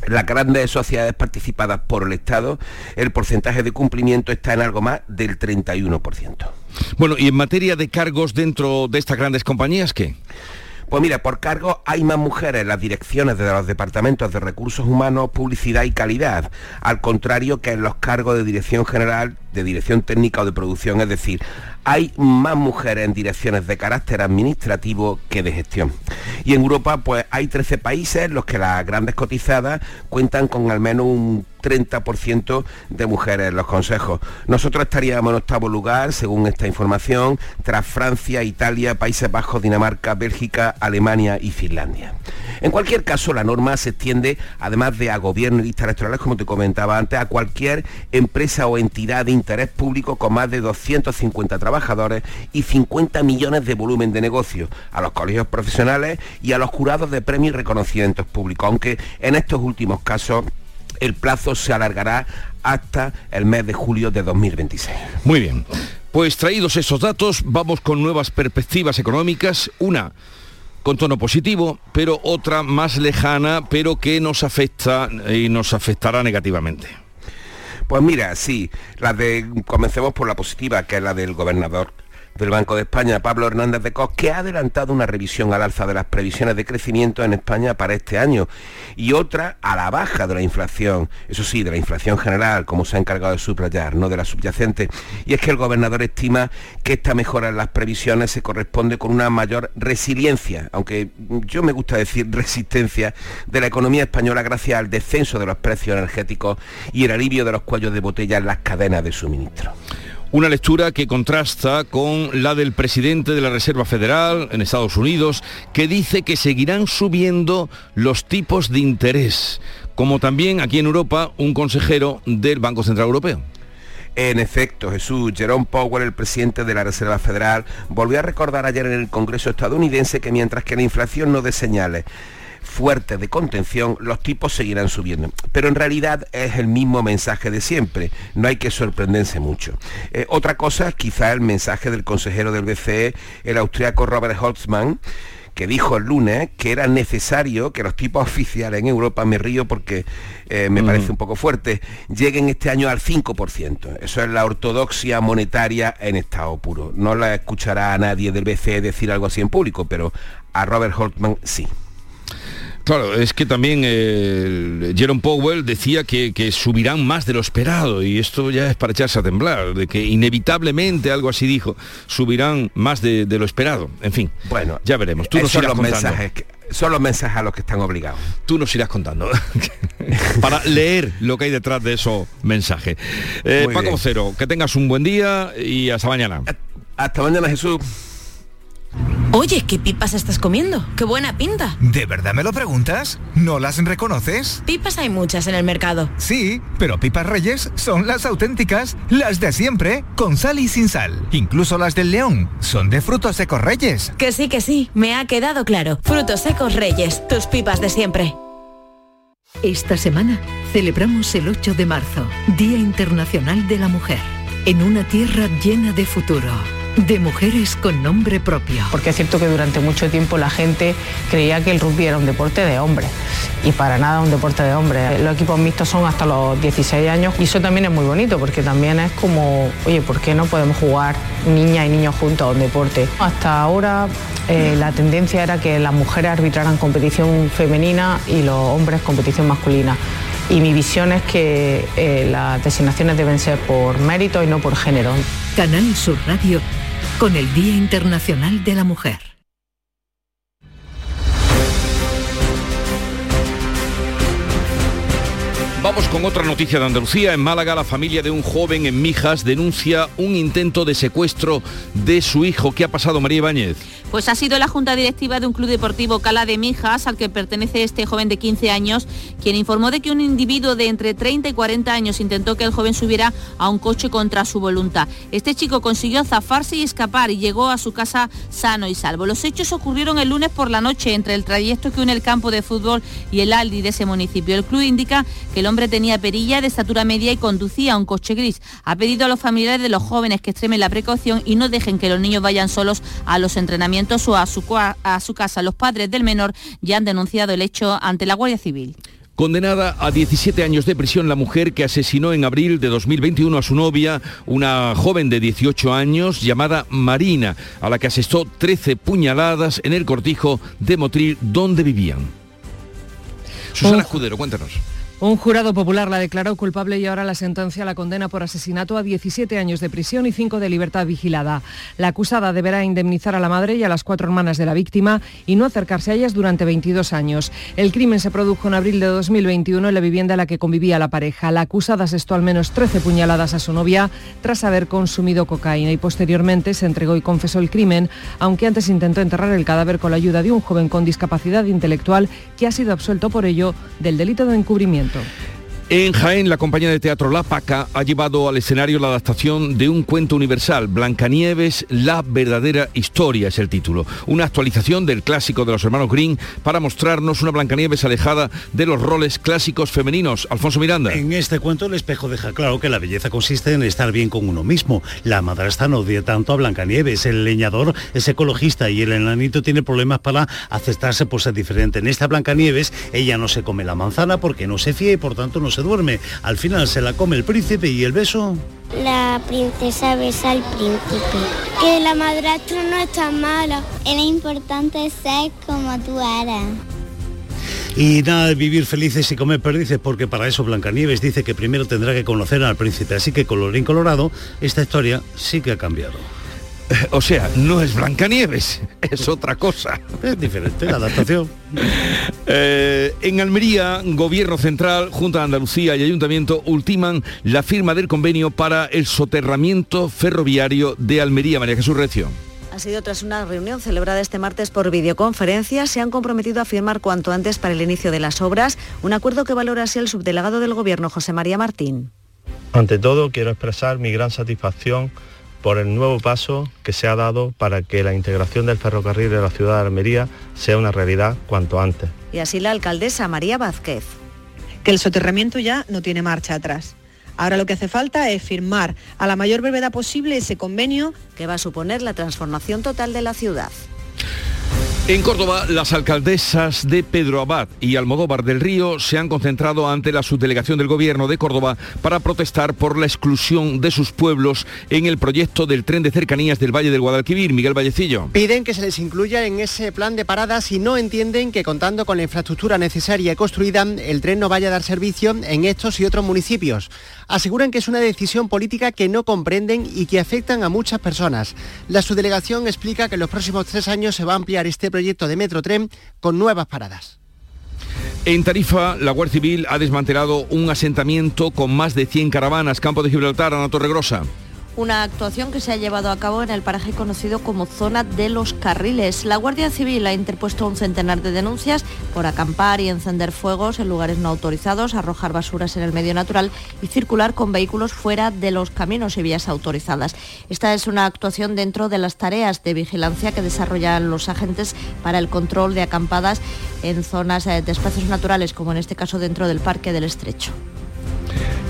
Las grandes sociedades participadas por el Estado, el porcentaje de cumplimiento está en algo más del 31%. Bueno, y en materia de cargos dentro de estas grandes compañías, ¿qué? Pues mira, por cargo hay más mujeres en las direcciones de los departamentos de recursos humanos, publicidad y calidad, al contrario que en los cargos de dirección general, de dirección técnica o de producción, es decir, hay más mujeres en direcciones de carácter administrativo que de gestión. Y en Europa pues hay 13 países en los que las grandes cotizadas cuentan con al menos un 30% de mujeres en los consejos. Nosotros estaríamos en octavo lugar, según esta información, tras Francia, Italia, Países Bajos, Dinamarca, Bélgica, Alemania y Finlandia. En cualquier caso, la norma se extiende, además de a gobierno y listas electorales, como te comentaba antes, a cualquier empresa o entidad de interés público con más de 250 trabajadores y 50 millones de volumen de negocio, a los colegios profesionales y a los jurados de premios y reconocimientos públicos, aunque en estos últimos casos el plazo se alargará hasta el mes de julio de 2026. Muy bien. Pues traídos esos datos, vamos con nuevas perspectivas económicas. Una con tono positivo, pero otra más lejana, pero que nos afecta y nos afectará negativamente. Pues mira, sí, la de comencemos por la positiva, que es la del gobernador del Banco de España, Pablo Hernández de Cos, que ha adelantado una revisión al alza de las previsiones de crecimiento en España para este año y otra a la baja de la inflación, eso sí, de la inflación general, como se ha encargado de subrayar, no de la subyacente. Y es que el gobernador estima que esta mejora en las previsiones se corresponde con una mayor resiliencia, aunque yo me gusta decir resistencia, de la economía española gracias al descenso de los precios energéticos y el alivio de los cuellos de botella en las cadenas de suministro. Una lectura que contrasta con la del presidente de la Reserva Federal en Estados Unidos, que dice que seguirán subiendo los tipos de interés, como también aquí en Europa un consejero del Banco Central Europeo. En efecto, Jesús, Jerome Powell, el presidente de la Reserva Federal, volvió a recordar ayer en el Congreso estadounidense que mientras que la inflación no dé señales fuertes de contención, los tipos seguirán subiendo. Pero en realidad es el mismo mensaje de siempre, no hay que sorprenderse mucho. Eh, otra cosa, quizá el mensaje del consejero del BCE, el austriaco Robert Holtzmann, que dijo el lunes que era necesario que los tipos oficiales en Europa, me río porque eh, me parece un poco fuerte, lleguen este año al 5%. Eso es la ortodoxia monetaria en estado puro. No la escuchará a nadie del BCE decir algo así en público, pero a Robert Holtzmann sí. Claro, es que también eh, Jerome Powell decía que, subirán más de lo esperado y esto ya es para echarse a temblar, de que inevitablemente, algo así dijo, subirán más de, lo esperado. En fin, bueno, ya veremos. Tú nos irás los mensajes son los mensajes a los que están obligados. Tú nos irás contando para leer lo que hay detrás de esos mensajes. Eh, Paco Cero, que tengas un buen día y hasta mañana. Hasta mañana, Jesús. Oye, ¿qué pipas estás comiendo? ¡Qué buena pinta! ¿De verdad me lo preguntas? ¿No las reconoces? Pipas hay muchas en el mercado. Sí, pero pipas reyes son las auténticas, las de siempre, con sal y sin sal. Incluso las del león son de frutos secos reyes. Que sí, que sí, me ha quedado claro. Frutos secos reyes, tus pipas de siempre. Esta semana celebramos el 8 de marzo, Día Internacional de la Mujer, en una tierra llena de futuro de mujeres con nombre propio. Porque es cierto que durante mucho tiempo la gente creía que el rugby era un deporte de hombres y para nada un deporte de hombres. Los equipos mixtos son hasta los 16 años y eso también es muy bonito porque también es como, oye, ¿por qué no podemos jugar niñas y niños juntos a un deporte? Hasta ahora eh, la tendencia era que las mujeres arbitraran competición femenina y los hombres competición masculina y mi visión es que eh, las designaciones deben ser por mérito y no por género. Canal Sur Radio con el Día Internacional de la Mujer. Vamos con otra noticia de Andalucía. En Málaga, la familia de un joven en Mijas denuncia un intento de secuestro de su hijo. ¿Qué ha pasado, María Ibáñez? Pues ha sido la junta directiva de un club deportivo Cala de Mijas, al que pertenece este joven de 15 años, quien informó de que un individuo de entre 30 y 40 años intentó que el joven subiera a un coche contra su voluntad. Este chico consiguió zafarse y escapar y llegó a su casa sano y salvo. Los hechos ocurrieron el lunes por la noche entre el trayecto que une el campo de fútbol y el Aldi de ese municipio. El club indica que el hombre tenía perilla de estatura media y conducía un coche gris. Ha pedido a los familiares de los jóvenes que extremen la precaución y no dejen que los niños vayan solos a los entrenamientos o a su, a su casa. Los padres del menor ya han denunciado el hecho ante la Guardia Civil. Condenada a 17 años de prisión la mujer que asesinó en abril de 2021 a su novia, una joven de 18 años llamada Marina, a la que asestó 13 puñaladas en el cortijo de Motril donde vivían. Susana Escudero, cuéntanos. Un jurado popular la declaró culpable y ahora la sentencia la condena por asesinato a 17 años de prisión y 5 de libertad vigilada. La acusada deberá indemnizar a la madre y a las cuatro hermanas de la víctima y no acercarse a ellas durante 22 años. El crimen se produjo en abril de 2021 en la vivienda en la que convivía la pareja. La acusada asestó al menos 13 puñaladas a su novia tras haber consumido cocaína y posteriormente se entregó y confesó el crimen, aunque antes intentó enterrar el cadáver con la ayuda de un joven con discapacidad intelectual que ha sido absuelto por ello del delito de encubrimiento. pronto. En Jaén, la compañía de teatro La Paca ha llevado al escenario la adaptación de un cuento universal, Blancanieves, la verdadera historia es el título. Una actualización del clásico de los hermanos Green para mostrarnos una Blancanieves alejada de los roles clásicos femeninos. Alfonso Miranda. En este cuento el espejo deja claro que la belleza consiste en estar bien con uno mismo. La madrastra no odia tanto a Blancanieves, el leñador es ecologista y el enanito tiene problemas para aceptarse por ser diferente. En esta Blancanieves ella no se come la manzana porque no se fía y por tanto no se duerme. Al final se la come el príncipe y el beso. La princesa besa al príncipe. Que la madrastra no es tan mala. Era importante ser como tú eres. Y nada de vivir felices y comer perdices, porque para eso Blancanieves dice que primero tendrá que conocer al príncipe. Así que colorín colorado, esta historia sí que ha cambiado. O sea, no es Blancanieves, es otra cosa. Es diferente la adaptación. Eh, en Almería, Gobierno Central, Junta de Andalucía y Ayuntamiento ultiman la firma del convenio para el soterramiento ferroviario de Almería. María Jesús Recio. Ha sido tras una reunión celebrada este martes por videoconferencia. Se han comprometido a firmar cuanto antes para el inicio de las obras, un acuerdo que valora así el subdelegado del Gobierno, José María Martín. Ante todo, quiero expresar mi gran satisfacción por el nuevo paso que se ha dado para que la integración del ferrocarril de la ciudad de Almería sea una realidad cuanto antes. Y así la alcaldesa María Vázquez. Que el soterramiento ya no tiene marcha atrás. Ahora lo que hace falta es firmar a la mayor brevedad posible ese convenio que va a suponer la transformación total de la ciudad. En Córdoba, las alcaldesas de Pedro Abad y Almodóvar del Río se han concentrado ante la subdelegación del Gobierno de Córdoba para protestar por la exclusión de sus pueblos en el proyecto del tren de cercanías del Valle del Guadalquivir. Miguel Vallecillo. Piden que se les incluya en ese plan de paradas y no entienden que contando con la infraestructura necesaria y construida, el tren no vaya a dar servicio en estos y otros municipios. Aseguran que es una decisión política que no comprenden y que afectan a muchas personas. La subdelegación explica que en los próximos tres años se va a ampliar este proyecto de Metro Tren con nuevas paradas. En Tarifa, la Guardia Civil ha desmantelado un asentamiento con más de 100 caravanas, Campo de Gibraltar, Ana Torregrosa una actuación que se ha llevado a cabo en el paraje conocido como zona de los carriles. La Guardia Civil ha interpuesto un centenar de denuncias por acampar y encender fuegos en lugares no autorizados, arrojar basuras en el medio natural y circular con vehículos fuera de los caminos y vías autorizadas. Esta es una actuación dentro de las tareas de vigilancia que desarrollan los agentes para el control de acampadas en zonas eh, de espacios naturales, como en este caso dentro del Parque del Estrecho.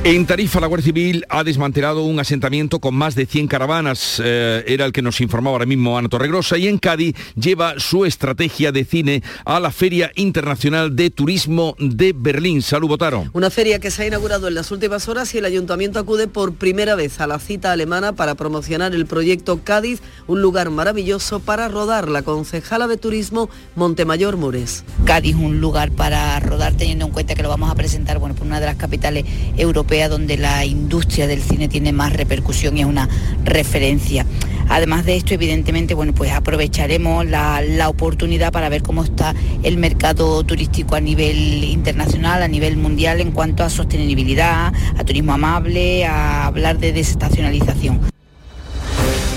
En Tarifa, la Guardia Civil ha desmantelado un asentamiento con más de 100 caravanas, eh, era el que nos informaba ahora mismo Ana Torregrosa, y en Cádiz lleva su estrategia de cine a la Feria Internacional de Turismo de Berlín. Salud, Botaro. Una feria que se ha inaugurado en las últimas horas y el ayuntamiento acude por primera vez a la cita alemana para promocionar el proyecto Cádiz, un lugar maravilloso para rodar. La concejala de turismo Montemayor Mures. Cádiz, un lugar para rodar teniendo en cuenta que lo vamos a presentar bueno, por una de las capitales europeas donde la industria del cine tiene más repercusión y es una referencia. Además de esto, evidentemente, bueno, pues aprovecharemos la, la, oportunidad para ver cómo está el mercado turístico a nivel internacional, a nivel mundial, en cuanto a sostenibilidad, a turismo amable, a hablar de desestacionalización.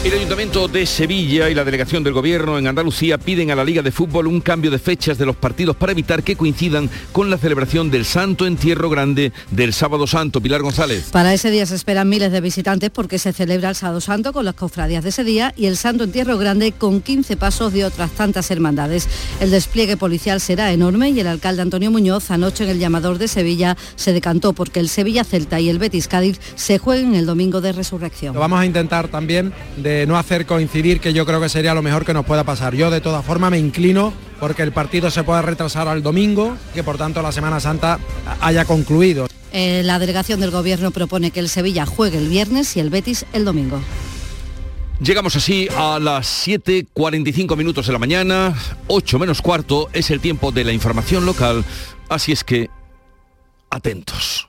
El Ayuntamiento de Sevilla y la delegación del Gobierno en Andalucía piden a la Liga de Fútbol un cambio de fechas de los partidos para evitar que coincidan con la celebración del Santo Entierro Grande del Sábado Santo. Pilar González. Para ese día se esperan miles de visitantes porque se celebra el Sábado Santo con las cofradías de ese día y el Santo Entierro Grande con 15 pasos de otras tantas hermandades. El despliegue policial será enorme y el alcalde Antonio Muñoz anoche en el llamador de Sevilla se decantó porque el Sevilla Celta y el Betis Cádiz se jueguen el domingo de resurrección. Lo vamos a intentar también de no hacer coincidir, que yo creo que sería lo mejor que nos pueda pasar. Yo de todas formas me inclino porque el partido se pueda retrasar al domingo, que por tanto la Semana Santa haya concluido. Eh, la delegación del Gobierno propone que el Sevilla juegue el viernes y el Betis el domingo. Llegamos así a las 7.45 minutos de la mañana, 8 menos cuarto es el tiempo de la información local, así es que atentos.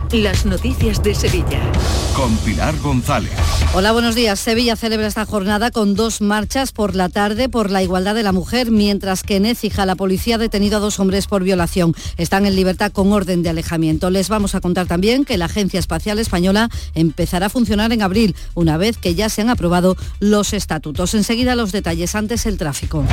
las noticias de Sevilla. Con Pilar González. Hola, buenos días. Sevilla celebra esta jornada con dos marchas por la tarde por la igualdad de la mujer, mientras que en Écija la policía ha detenido a dos hombres por violación. Están en libertad con orden de alejamiento. Les vamos a contar también que la Agencia Espacial Española empezará a funcionar en abril, una vez que ya se han aprobado los estatutos. Enseguida los detalles, antes el tráfico.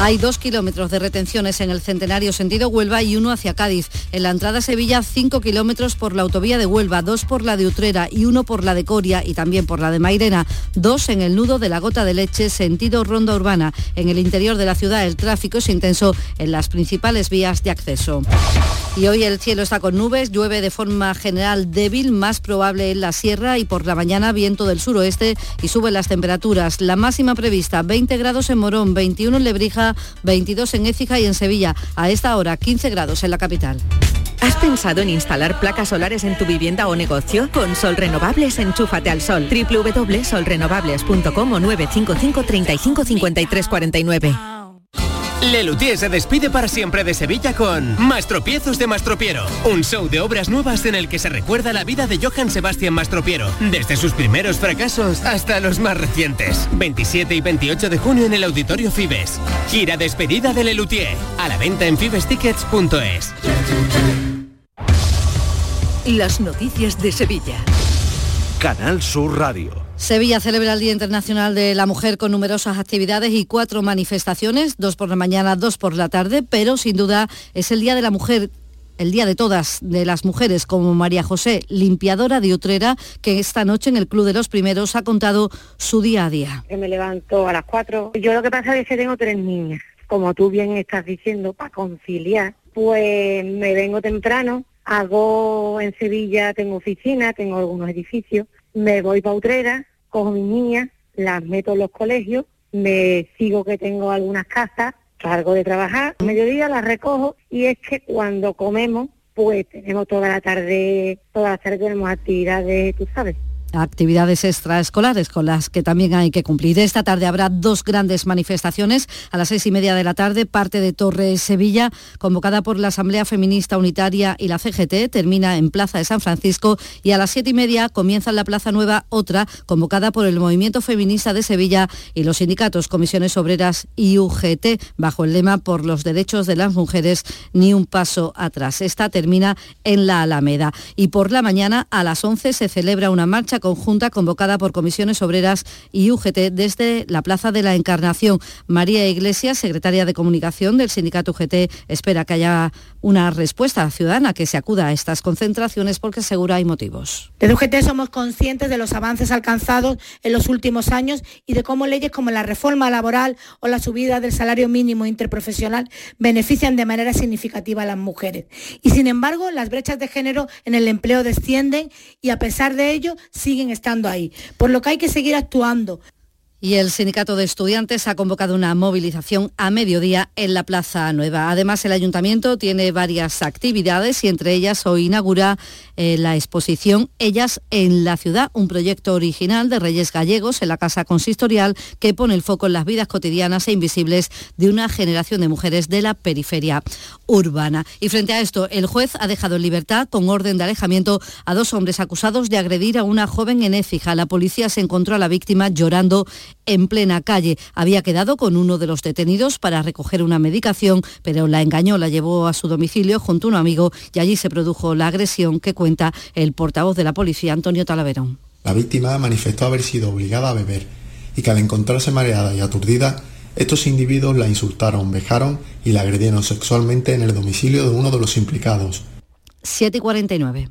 Hay dos kilómetros de retenciones en el centenario sentido Huelva y uno hacia Cádiz. En la entrada a Sevilla, cinco kilómetros por la autovía de Huelva, dos por la de Utrera y uno por la de Coria y también por la de Mairena, dos en el nudo de la gota de leche sentido ronda urbana. En el interior de la ciudad el tráfico es intenso en las principales vías de acceso. Y hoy el cielo está con nubes, llueve de forma general débil, más probable en la sierra y por la mañana viento del suroeste y suben las temperaturas. La máxima prevista 20 grados en Morón, 21 en Lebrija, 22 en Écija y en Sevilla. A esta hora 15 grados en la capital. ¿Has pensado en instalar placas solares en tu vivienda o negocio? Con Sol Renovables, enchúfate al sol. www.solrenovables.com o 955 35 53 49. Lelutier se despide para siempre de Sevilla con Mastropiezos de Mastropiero, un show de obras nuevas en el que se recuerda la vida de Johann Sebastian Mastropiero, desde sus primeros fracasos hasta los más recientes. 27 y 28 de junio en el Auditorio Fibes. Gira despedida de Lelutier, a la venta en fibestickets.es. Las noticias de Sevilla. Canal Sur Radio. Sevilla celebra el Día Internacional de la Mujer con numerosas actividades y cuatro manifestaciones, dos por la mañana, dos por la tarde, pero sin duda es el Día de la Mujer el día de todas de las mujeres como María José, limpiadora de Utrera, que esta noche en el Club de los Primeros ha contado su día a día. Me levanto a las cuatro. Yo lo que pasa es que tengo tres niñas. Como tú bien estás diciendo, para conciliar, pues me vengo temprano, hago en Sevilla, tengo oficina, tengo algunos edificios, me voy para Utrera, cojo mis niñas, las meto en los colegios, me sigo que tengo algunas casas, salgo de trabajar, a mediodía las recojo y es que cuando comemos, pues tenemos toda la tarde, toda la tarde tenemos actividades, tú sabes, actividades extraescolares con las que también hay que cumplir. Esta tarde habrá dos grandes manifestaciones. A las seis y media de la tarde, parte de Torre Sevilla, convocada por la Asamblea Feminista Unitaria y la CGT, termina en Plaza de San Francisco y a las siete y media comienza en la Plaza Nueva otra, convocada por el Movimiento Feminista de Sevilla y los sindicatos Comisiones Obreras y UGT, bajo el lema por los derechos de las mujeres, ni un paso atrás. Esta termina en la Alameda. Y por la mañana, a las once, se celebra una marcha conjunta convocada por comisiones obreras y UGT desde la Plaza de la Encarnación. María Iglesias, secretaria de Comunicación del sindicato UGT, espera que haya una respuesta ciudadana que se acuda a estas concentraciones porque segura hay motivos. Desde UGT somos conscientes de los avances alcanzados en los últimos años y de cómo leyes como la reforma laboral o la subida del salario mínimo interprofesional benefician de manera significativa a las mujeres. Y sin embargo, las brechas de género en el empleo descienden y a pesar de ello siguen estando ahí. Por lo que hay que seguir actuando. Y el sindicato de estudiantes ha convocado una movilización a mediodía en la Plaza Nueva. Además, el ayuntamiento tiene varias actividades y entre ellas hoy inaugura eh, la exposición Ellas en la ciudad, un proyecto original de Reyes Gallegos en la Casa Consistorial que pone el foco en las vidas cotidianas e invisibles de una generación de mujeres de la periferia urbana. Y frente a esto, el juez ha dejado en libertad con orden de alejamiento a dos hombres acusados de agredir a una joven en Écija. La policía se encontró a la víctima llorando en plena calle. Había quedado con uno de los detenidos para recoger una medicación, pero la engañó, la llevó a su domicilio junto a un amigo y allí se produjo la agresión que cuenta el portavoz de la policía, Antonio Talaverón. La víctima manifestó haber sido obligada a beber y que al encontrarse mareada y aturdida, estos individuos la insultaron, vejaron y la agredieron sexualmente en el domicilio de uno de los implicados. 7 y 49.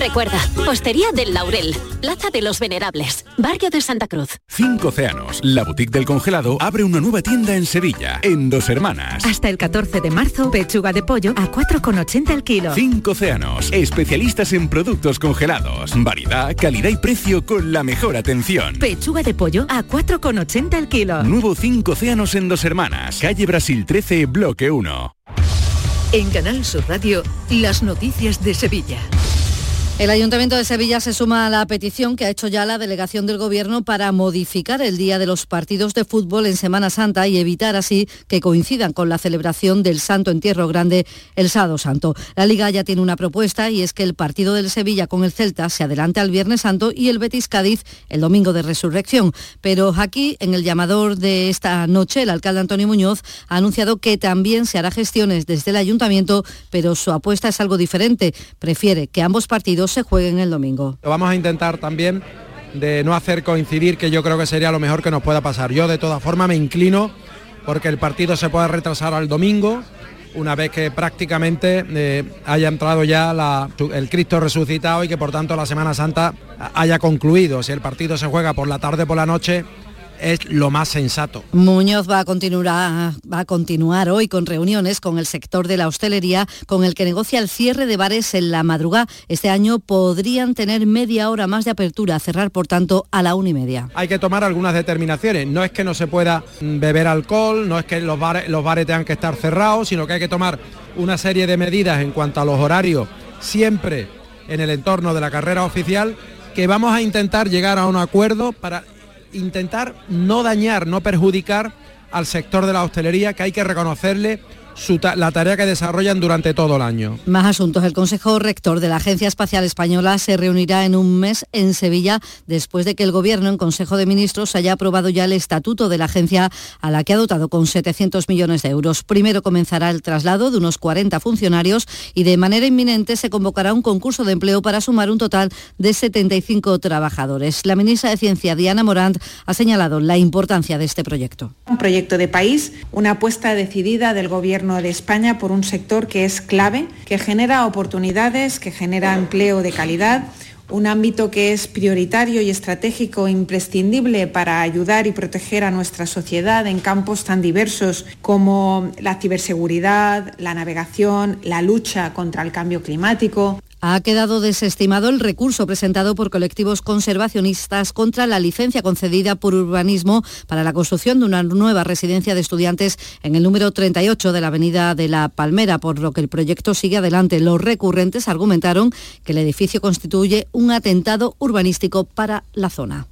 Recuerda, Postería del Laurel, Plaza de los Venerables, Barrio de Santa Cruz. Cinco Océanos, la boutique del congelado, abre una nueva tienda en Sevilla, en Dos Hermanas. Hasta el 14 de marzo, pechuga de pollo a 4,80 el kilo. Cinco Océanos, especialistas en productos congelados. Variedad, calidad y precio con la mejor atención. Pechuga de pollo a 4,80 el kilo. Nuevo Cinco Océanos en Dos Hermanas, calle Brasil 13, bloque 1. En Canal Sur Radio, las noticias de Sevilla. El Ayuntamiento de Sevilla se suma a la petición que ha hecho ya la delegación del Gobierno para modificar el día de los partidos de fútbol en Semana Santa y evitar así que coincidan con la celebración del Santo Entierro Grande el sábado santo. La Liga ya tiene una propuesta y es que el partido del Sevilla con el Celta se adelante al Viernes Santo y el Betis Cádiz el domingo de Resurrección. Pero aquí, en el llamador de esta noche, el alcalde Antonio Muñoz ha anunciado que también se hará gestiones desde el Ayuntamiento, pero su apuesta es algo diferente. Prefiere que ambos partidos se jueguen el domingo. Vamos a intentar también de no hacer coincidir, que yo creo que sería lo mejor que nos pueda pasar. Yo de todas formas me inclino porque el partido se pueda retrasar al domingo, una vez que prácticamente eh, haya entrado ya el Cristo resucitado y que por tanto la Semana Santa haya concluido. Si el partido se juega por la tarde por la noche, es lo más sensato. Muñoz va a continuar, va a continuar hoy con reuniones con el sector de la hostelería, con el que negocia el cierre de bares en la madrugada. Este año podrían tener media hora más de apertura, cerrar por tanto a la una y media. Hay que tomar algunas determinaciones. No es que no se pueda beber alcohol, no es que los bares, los bares tengan que estar cerrados, sino que hay que tomar una serie de medidas en cuanto a los horarios, siempre en el entorno de la carrera oficial, que vamos a intentar llegar a un acuerdo para intentar no dañar, no perjudicar al sector de la hostelería, que hay que reconocerle la tarea que desarrollan durante todo el año. Más asuntos. El Consejo Rector de la Agencia Espacial Española se reunirá en un mes en Sevilla después de que el Gobierno en Consejo de Ministros haya aprobado ya el estatuto de la agencia a la que ha dotado con 700 millones de euros. Primero comenzará el traslado de unos 40 funcionarios y de manera inminente se convocará un concurso de empleo para sumar un total de 75 trabajadores. La ministra de Ciencia, Diana Morant, ha señalado la importancia de este proyecto. Un proyecto de país, una apuesta decidida del Gobierno de España por un sector que es clave, que genera oportunidades, que genera empleo de calidad, un ámbito que es prioritario y estratégico imprescindible para ayudar y proteger a nuestra sociedad en campos tan diversos como la ciberseguridad, la navegación, la lucha contra el cambio climático. Ha quedado desestimado el recurso presentado por colectivos conservacionistas contra la licencia concedida por urbanismo para la construcción de una nueva residencia de estudiantes en el número 38 de la Avenida de la Palmera, por lo que el proyecto sigue adelante. Los recurrentes argumentaron que el edificio constituye un atentado urbanístico para la zona.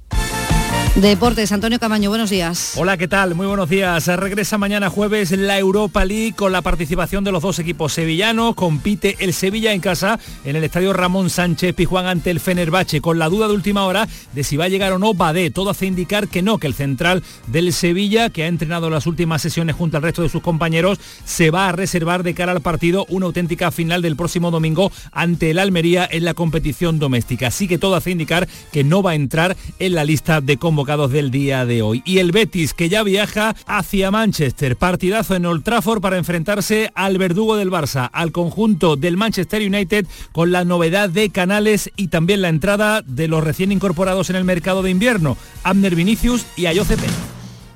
Deportes, Antonio Camaño, buenos días. Hola, ¿qué tal? Muy buenos días. Regresa mañana jueves la Europa League con la participación de los dos equipos sevillanos. Compite el Sevilla en casa en el estadio Ramón Sánchez Pijuán ante el Fenerbahce, con la duda de última hora de si va a llegar o no Badé. Todo hace indicar que no, que el central del Sevilla, que ha entrenado las últimas sesiones junto al resto de sus compañeros, se va a reservar de cara al partido una auténtica final del próximo domingo ante el Almería en la competición doméstica. Así que todo hace indicar que no va a entrar en la lista de del día de hoy. Y el Betis que ya viaja hacia Manchester, partidazo en Old Trafford para enfrentarse al verdugo del Barça, al conjunto del Manchester United con la novedad de Canales y también la entrada de los recién incorporados en el mercado de invierno, Abner Vinicius y Ayoce.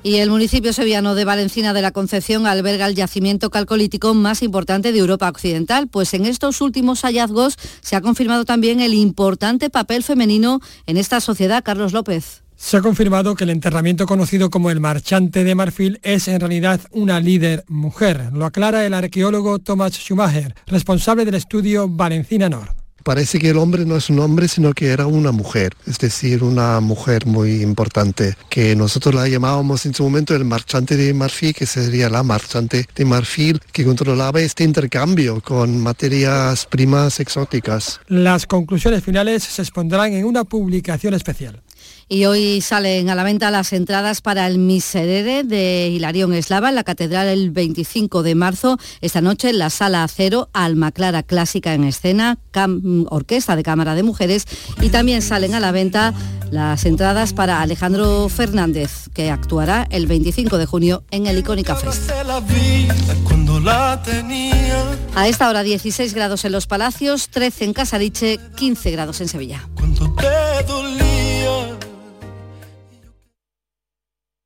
Y el municipio sevillano de Valencina de la Concepción alberga el yacimiento calcolítico más importante de Europa Occidental, pues en estos últimos hallazgos se ha confirmado también el importante papel femenino en esta sociedad. Carlos López. Se ha confirmado que el enterramiento conocido como el marchante de marfil es en realidad una líder mujer. Lo aclara el arqueólogo Thomas Schumacher, responsable del estudio Valencina Nord. Parece que el hombre no es un hombre, sino que era una mujer, es decir, una mujer muy importante, que nosotros la llamábamos en su momento el marchante de marfil, que sería la marchante de marfil, que controlaba este intercambio con materias primas exóticas. Las conclusiones finales se expondrán en una publicación especial. Y hoy salen a la venta las entradas para el Miserere de Hilarión Eslava en la Catedral el 25 de marzo. Esta noche en la Sala Acero, Alma Clara Clásica en escena, Orquesta de Cámara de Mujeres. Y también salen a la venta las entradas para Alejandro Fernández, que actuará el 25 de junio en el Icónica Fest. A esta hora 16 grados en Los Palacios, 13 en Casariche, 15 grados en Sevilla.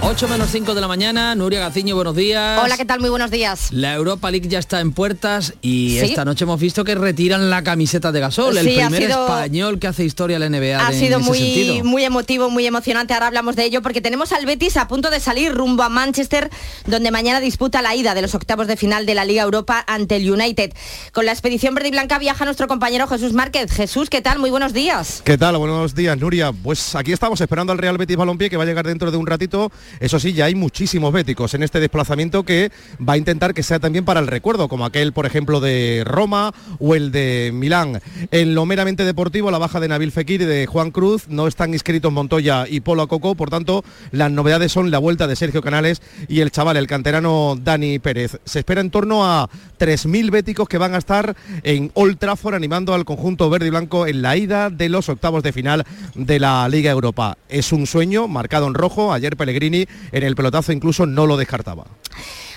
8 menos 5 de la mañana, Nuria Gaciño, buenos días. Hola, ¿qué tal? Muy buenos días. La Europa League ya está en puertas y esta noche hemos visto que retiran la camiseta de Gasol, el primer español que hace historia en la NBA. Ha sido muy, muy emotivo, muy emocionante. Ahora hablamos de ello porque tenemos al Betis a punto de salir rumbo a Manchester, donde mañana disputa la ida de los octavos de final de la Liga Europa ante el United. Con la expedición verde y blanca viaja nuestro compañero Jesús Márquez. Jesús, ¿qué tal? Muy buenos días. ¿Qué tal? Buenos días, Nuria. Pues aquí estamos esperando al Real Betis Balompié que va a llegar dentro de un ratito eso sí, ya hay muchísimos béticos en este desplazamiento que va a intentar que sea también para el recuerdo, como aquel, por ejemplo, de Roma o el de Milán. En lo meramente deportivo, la baja de Nabil Fekir y de Juan Cruz no están inscritos Montoya y Polo Coco, por tanto, las novedades son la vuelta de Sergio Canales y el chaval, el canterano Dani Pérez. Se espera en torno a 3.000 béticos que van a estar en Old Trafford animando al conjunto verde y blanco en la ida de los octavos de final de la Liga Europa. Es un sueño marcado en rojo. Ayer Pellegrini en el pelotazo incluso no lo descartaba.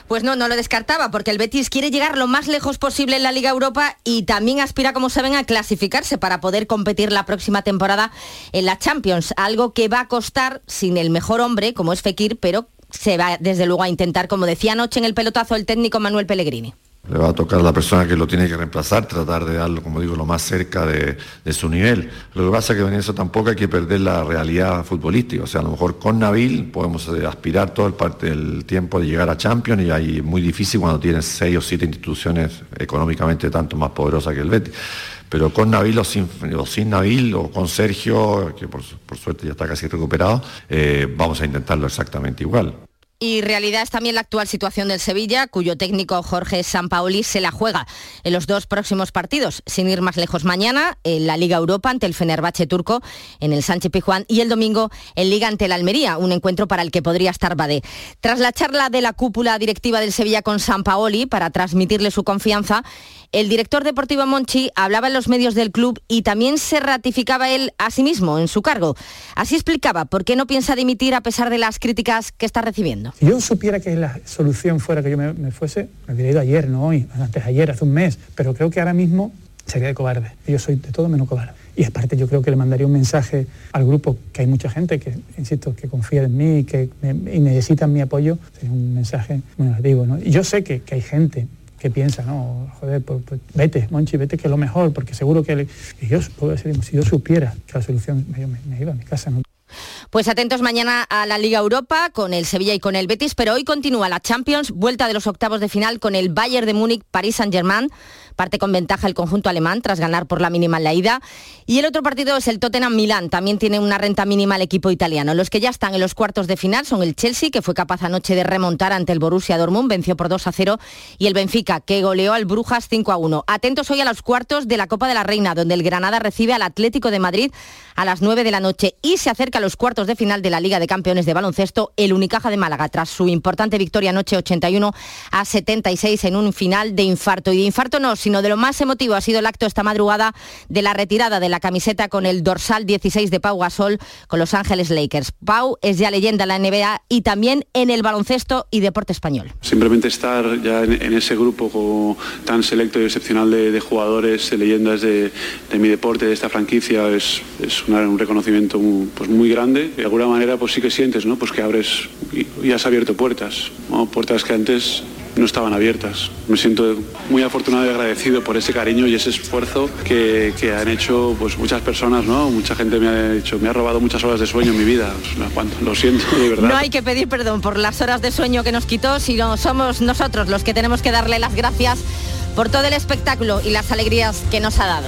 Pues no, no lo descartaba, porque el Betis quiere llegar lo más lejos posible en la Liga Europa y también aspira, como saben, a clasificarse para poder competir la próxima temporada en la Champions, algo que va a costar sin el mejor hombre, como es Fekir, pero se va desde luego a intentar, como decía anoche en el pelotazo el técnico Manuel Pellegrini le va a tocar a la persona que lo tiene que reemplazar, tratar de darlo, como digo, lo más cerca de, su nivel. Lo que pasa es que en eso tampoco hay que perder la realidad futbolística. O sea, a lo mejor con Nabil podemos aspirar todo el, parte, del tiempo de llegar a Champions y ahí es muy difícil cuando tienes seis o siete instituciones económicamente tanto más poderosas que el Betis. Pero con Nabil o sin, sin Nabil o con Sergio, que por, suerte ya está casi recuperado, eh, vamos a intentarlo exactamente igual. Y realidad es también la actual situación del Sevilla, cuyo técnico Jorge Sampaoli se la juega en los dos próximos partidos, sin ir más lejos mañana, en la Liga Europa ante el Fenerbahce turco, en el Sánchez Pijuán, y el domingo en Liga ante el Almería, un encuentro para el que podría estar Badé. Tras la charla de la cúpula directiva del Sevilla con Sampaoli para transmitirle su confianza, el director deportivo Monchi hablaba en los medios del club y también se ratificaba él a sí mismo en su cargo. Así explicaba por qué no piensa dimitir a pesar de las críticas que está recibiendo Si yo supiera que la solución fuera que yo me, fuese, me hubiera ido ayer, no hoy, antes ayer, hace un mes, pero creo que ahora mismo sería de cobarde. Yo soy de todo menos cobarde. Y aparte yo creo que le mandaría un mensaje al grupo, que hay mucha gente que, insisto, que confía en mí que y necesitan mi apoyo, sería un mensaje muy negativo. ¿no? Y yo sé que, que hay gente que piensa, no, joder, pues, pues, vete, Monchi, vete que es lo mejor, porque seguro que, yo supiera que la solución, me, me, iba a mi casa. ¿no? Pues atentos mañana a la Liga Europa con el Sevilla y con el Betis, pero hoy continúa la Champions, vuelta de los octavos de final con el Bayern de Múnich, París Saint-Germain. Parte con ventaja el conjunto alemán tras ganar por la mínima en la ida. Y el otro partido es el Tottenham Milán. También tiene una renta mínima el equipo italiano. Los que ya están en los cuartos de final son el Chelsea, que fue capaz anoche de remontar ante el Borussia Dortmund, venció por 2 a 0, y el Benfica, que goleó al Brujas 5 a 1. Atentos hoy a los cuartos de la Copa de la Reina, donde el Granada recibe al Atlético de Madrid a las 9 de la noche y se acerca a los cuartos de final de la Liga de Campeones de Baloncesto, el Unicaja de Málaga, tras su importante victoria anoche 81 a 76 en un final de infarto. Y de infarto no, sino de lo más emotivo ha sido el acto esta madrugada de la retirada de la camiseta con el dorsal 16 de Pau Gasol con Los Ángeles Lakers. Pau es ya leyenda en la NBA y también en el baloncesto y deporte español. Simplemente estar ya en, ese grupo tan selecto y excepcional de, jugadores, de leyendas de, mi deporte, de esta franquicia, es, un reconocimiento muy, pues muy grande. De alguna manera pues sí que sientes ¿no? pues que abres y, has abierto puertas, puertas que antes no estaban abiertas. Me siento muy afortunado y agradecido por ese cariño y ese esfuerzo que, han hecho pues, muchas personas, ¿no? Mucha gente me ha hecho, me ha robado muchas horas de sueño en mi vida. Lo siento, de verdad. No hay que pedir perdón por las horas de sueño que nos quitó, sino somos nosotros los que tenemos que darle las gracias por todo el espectáculo y las alegrías que nos ha dado.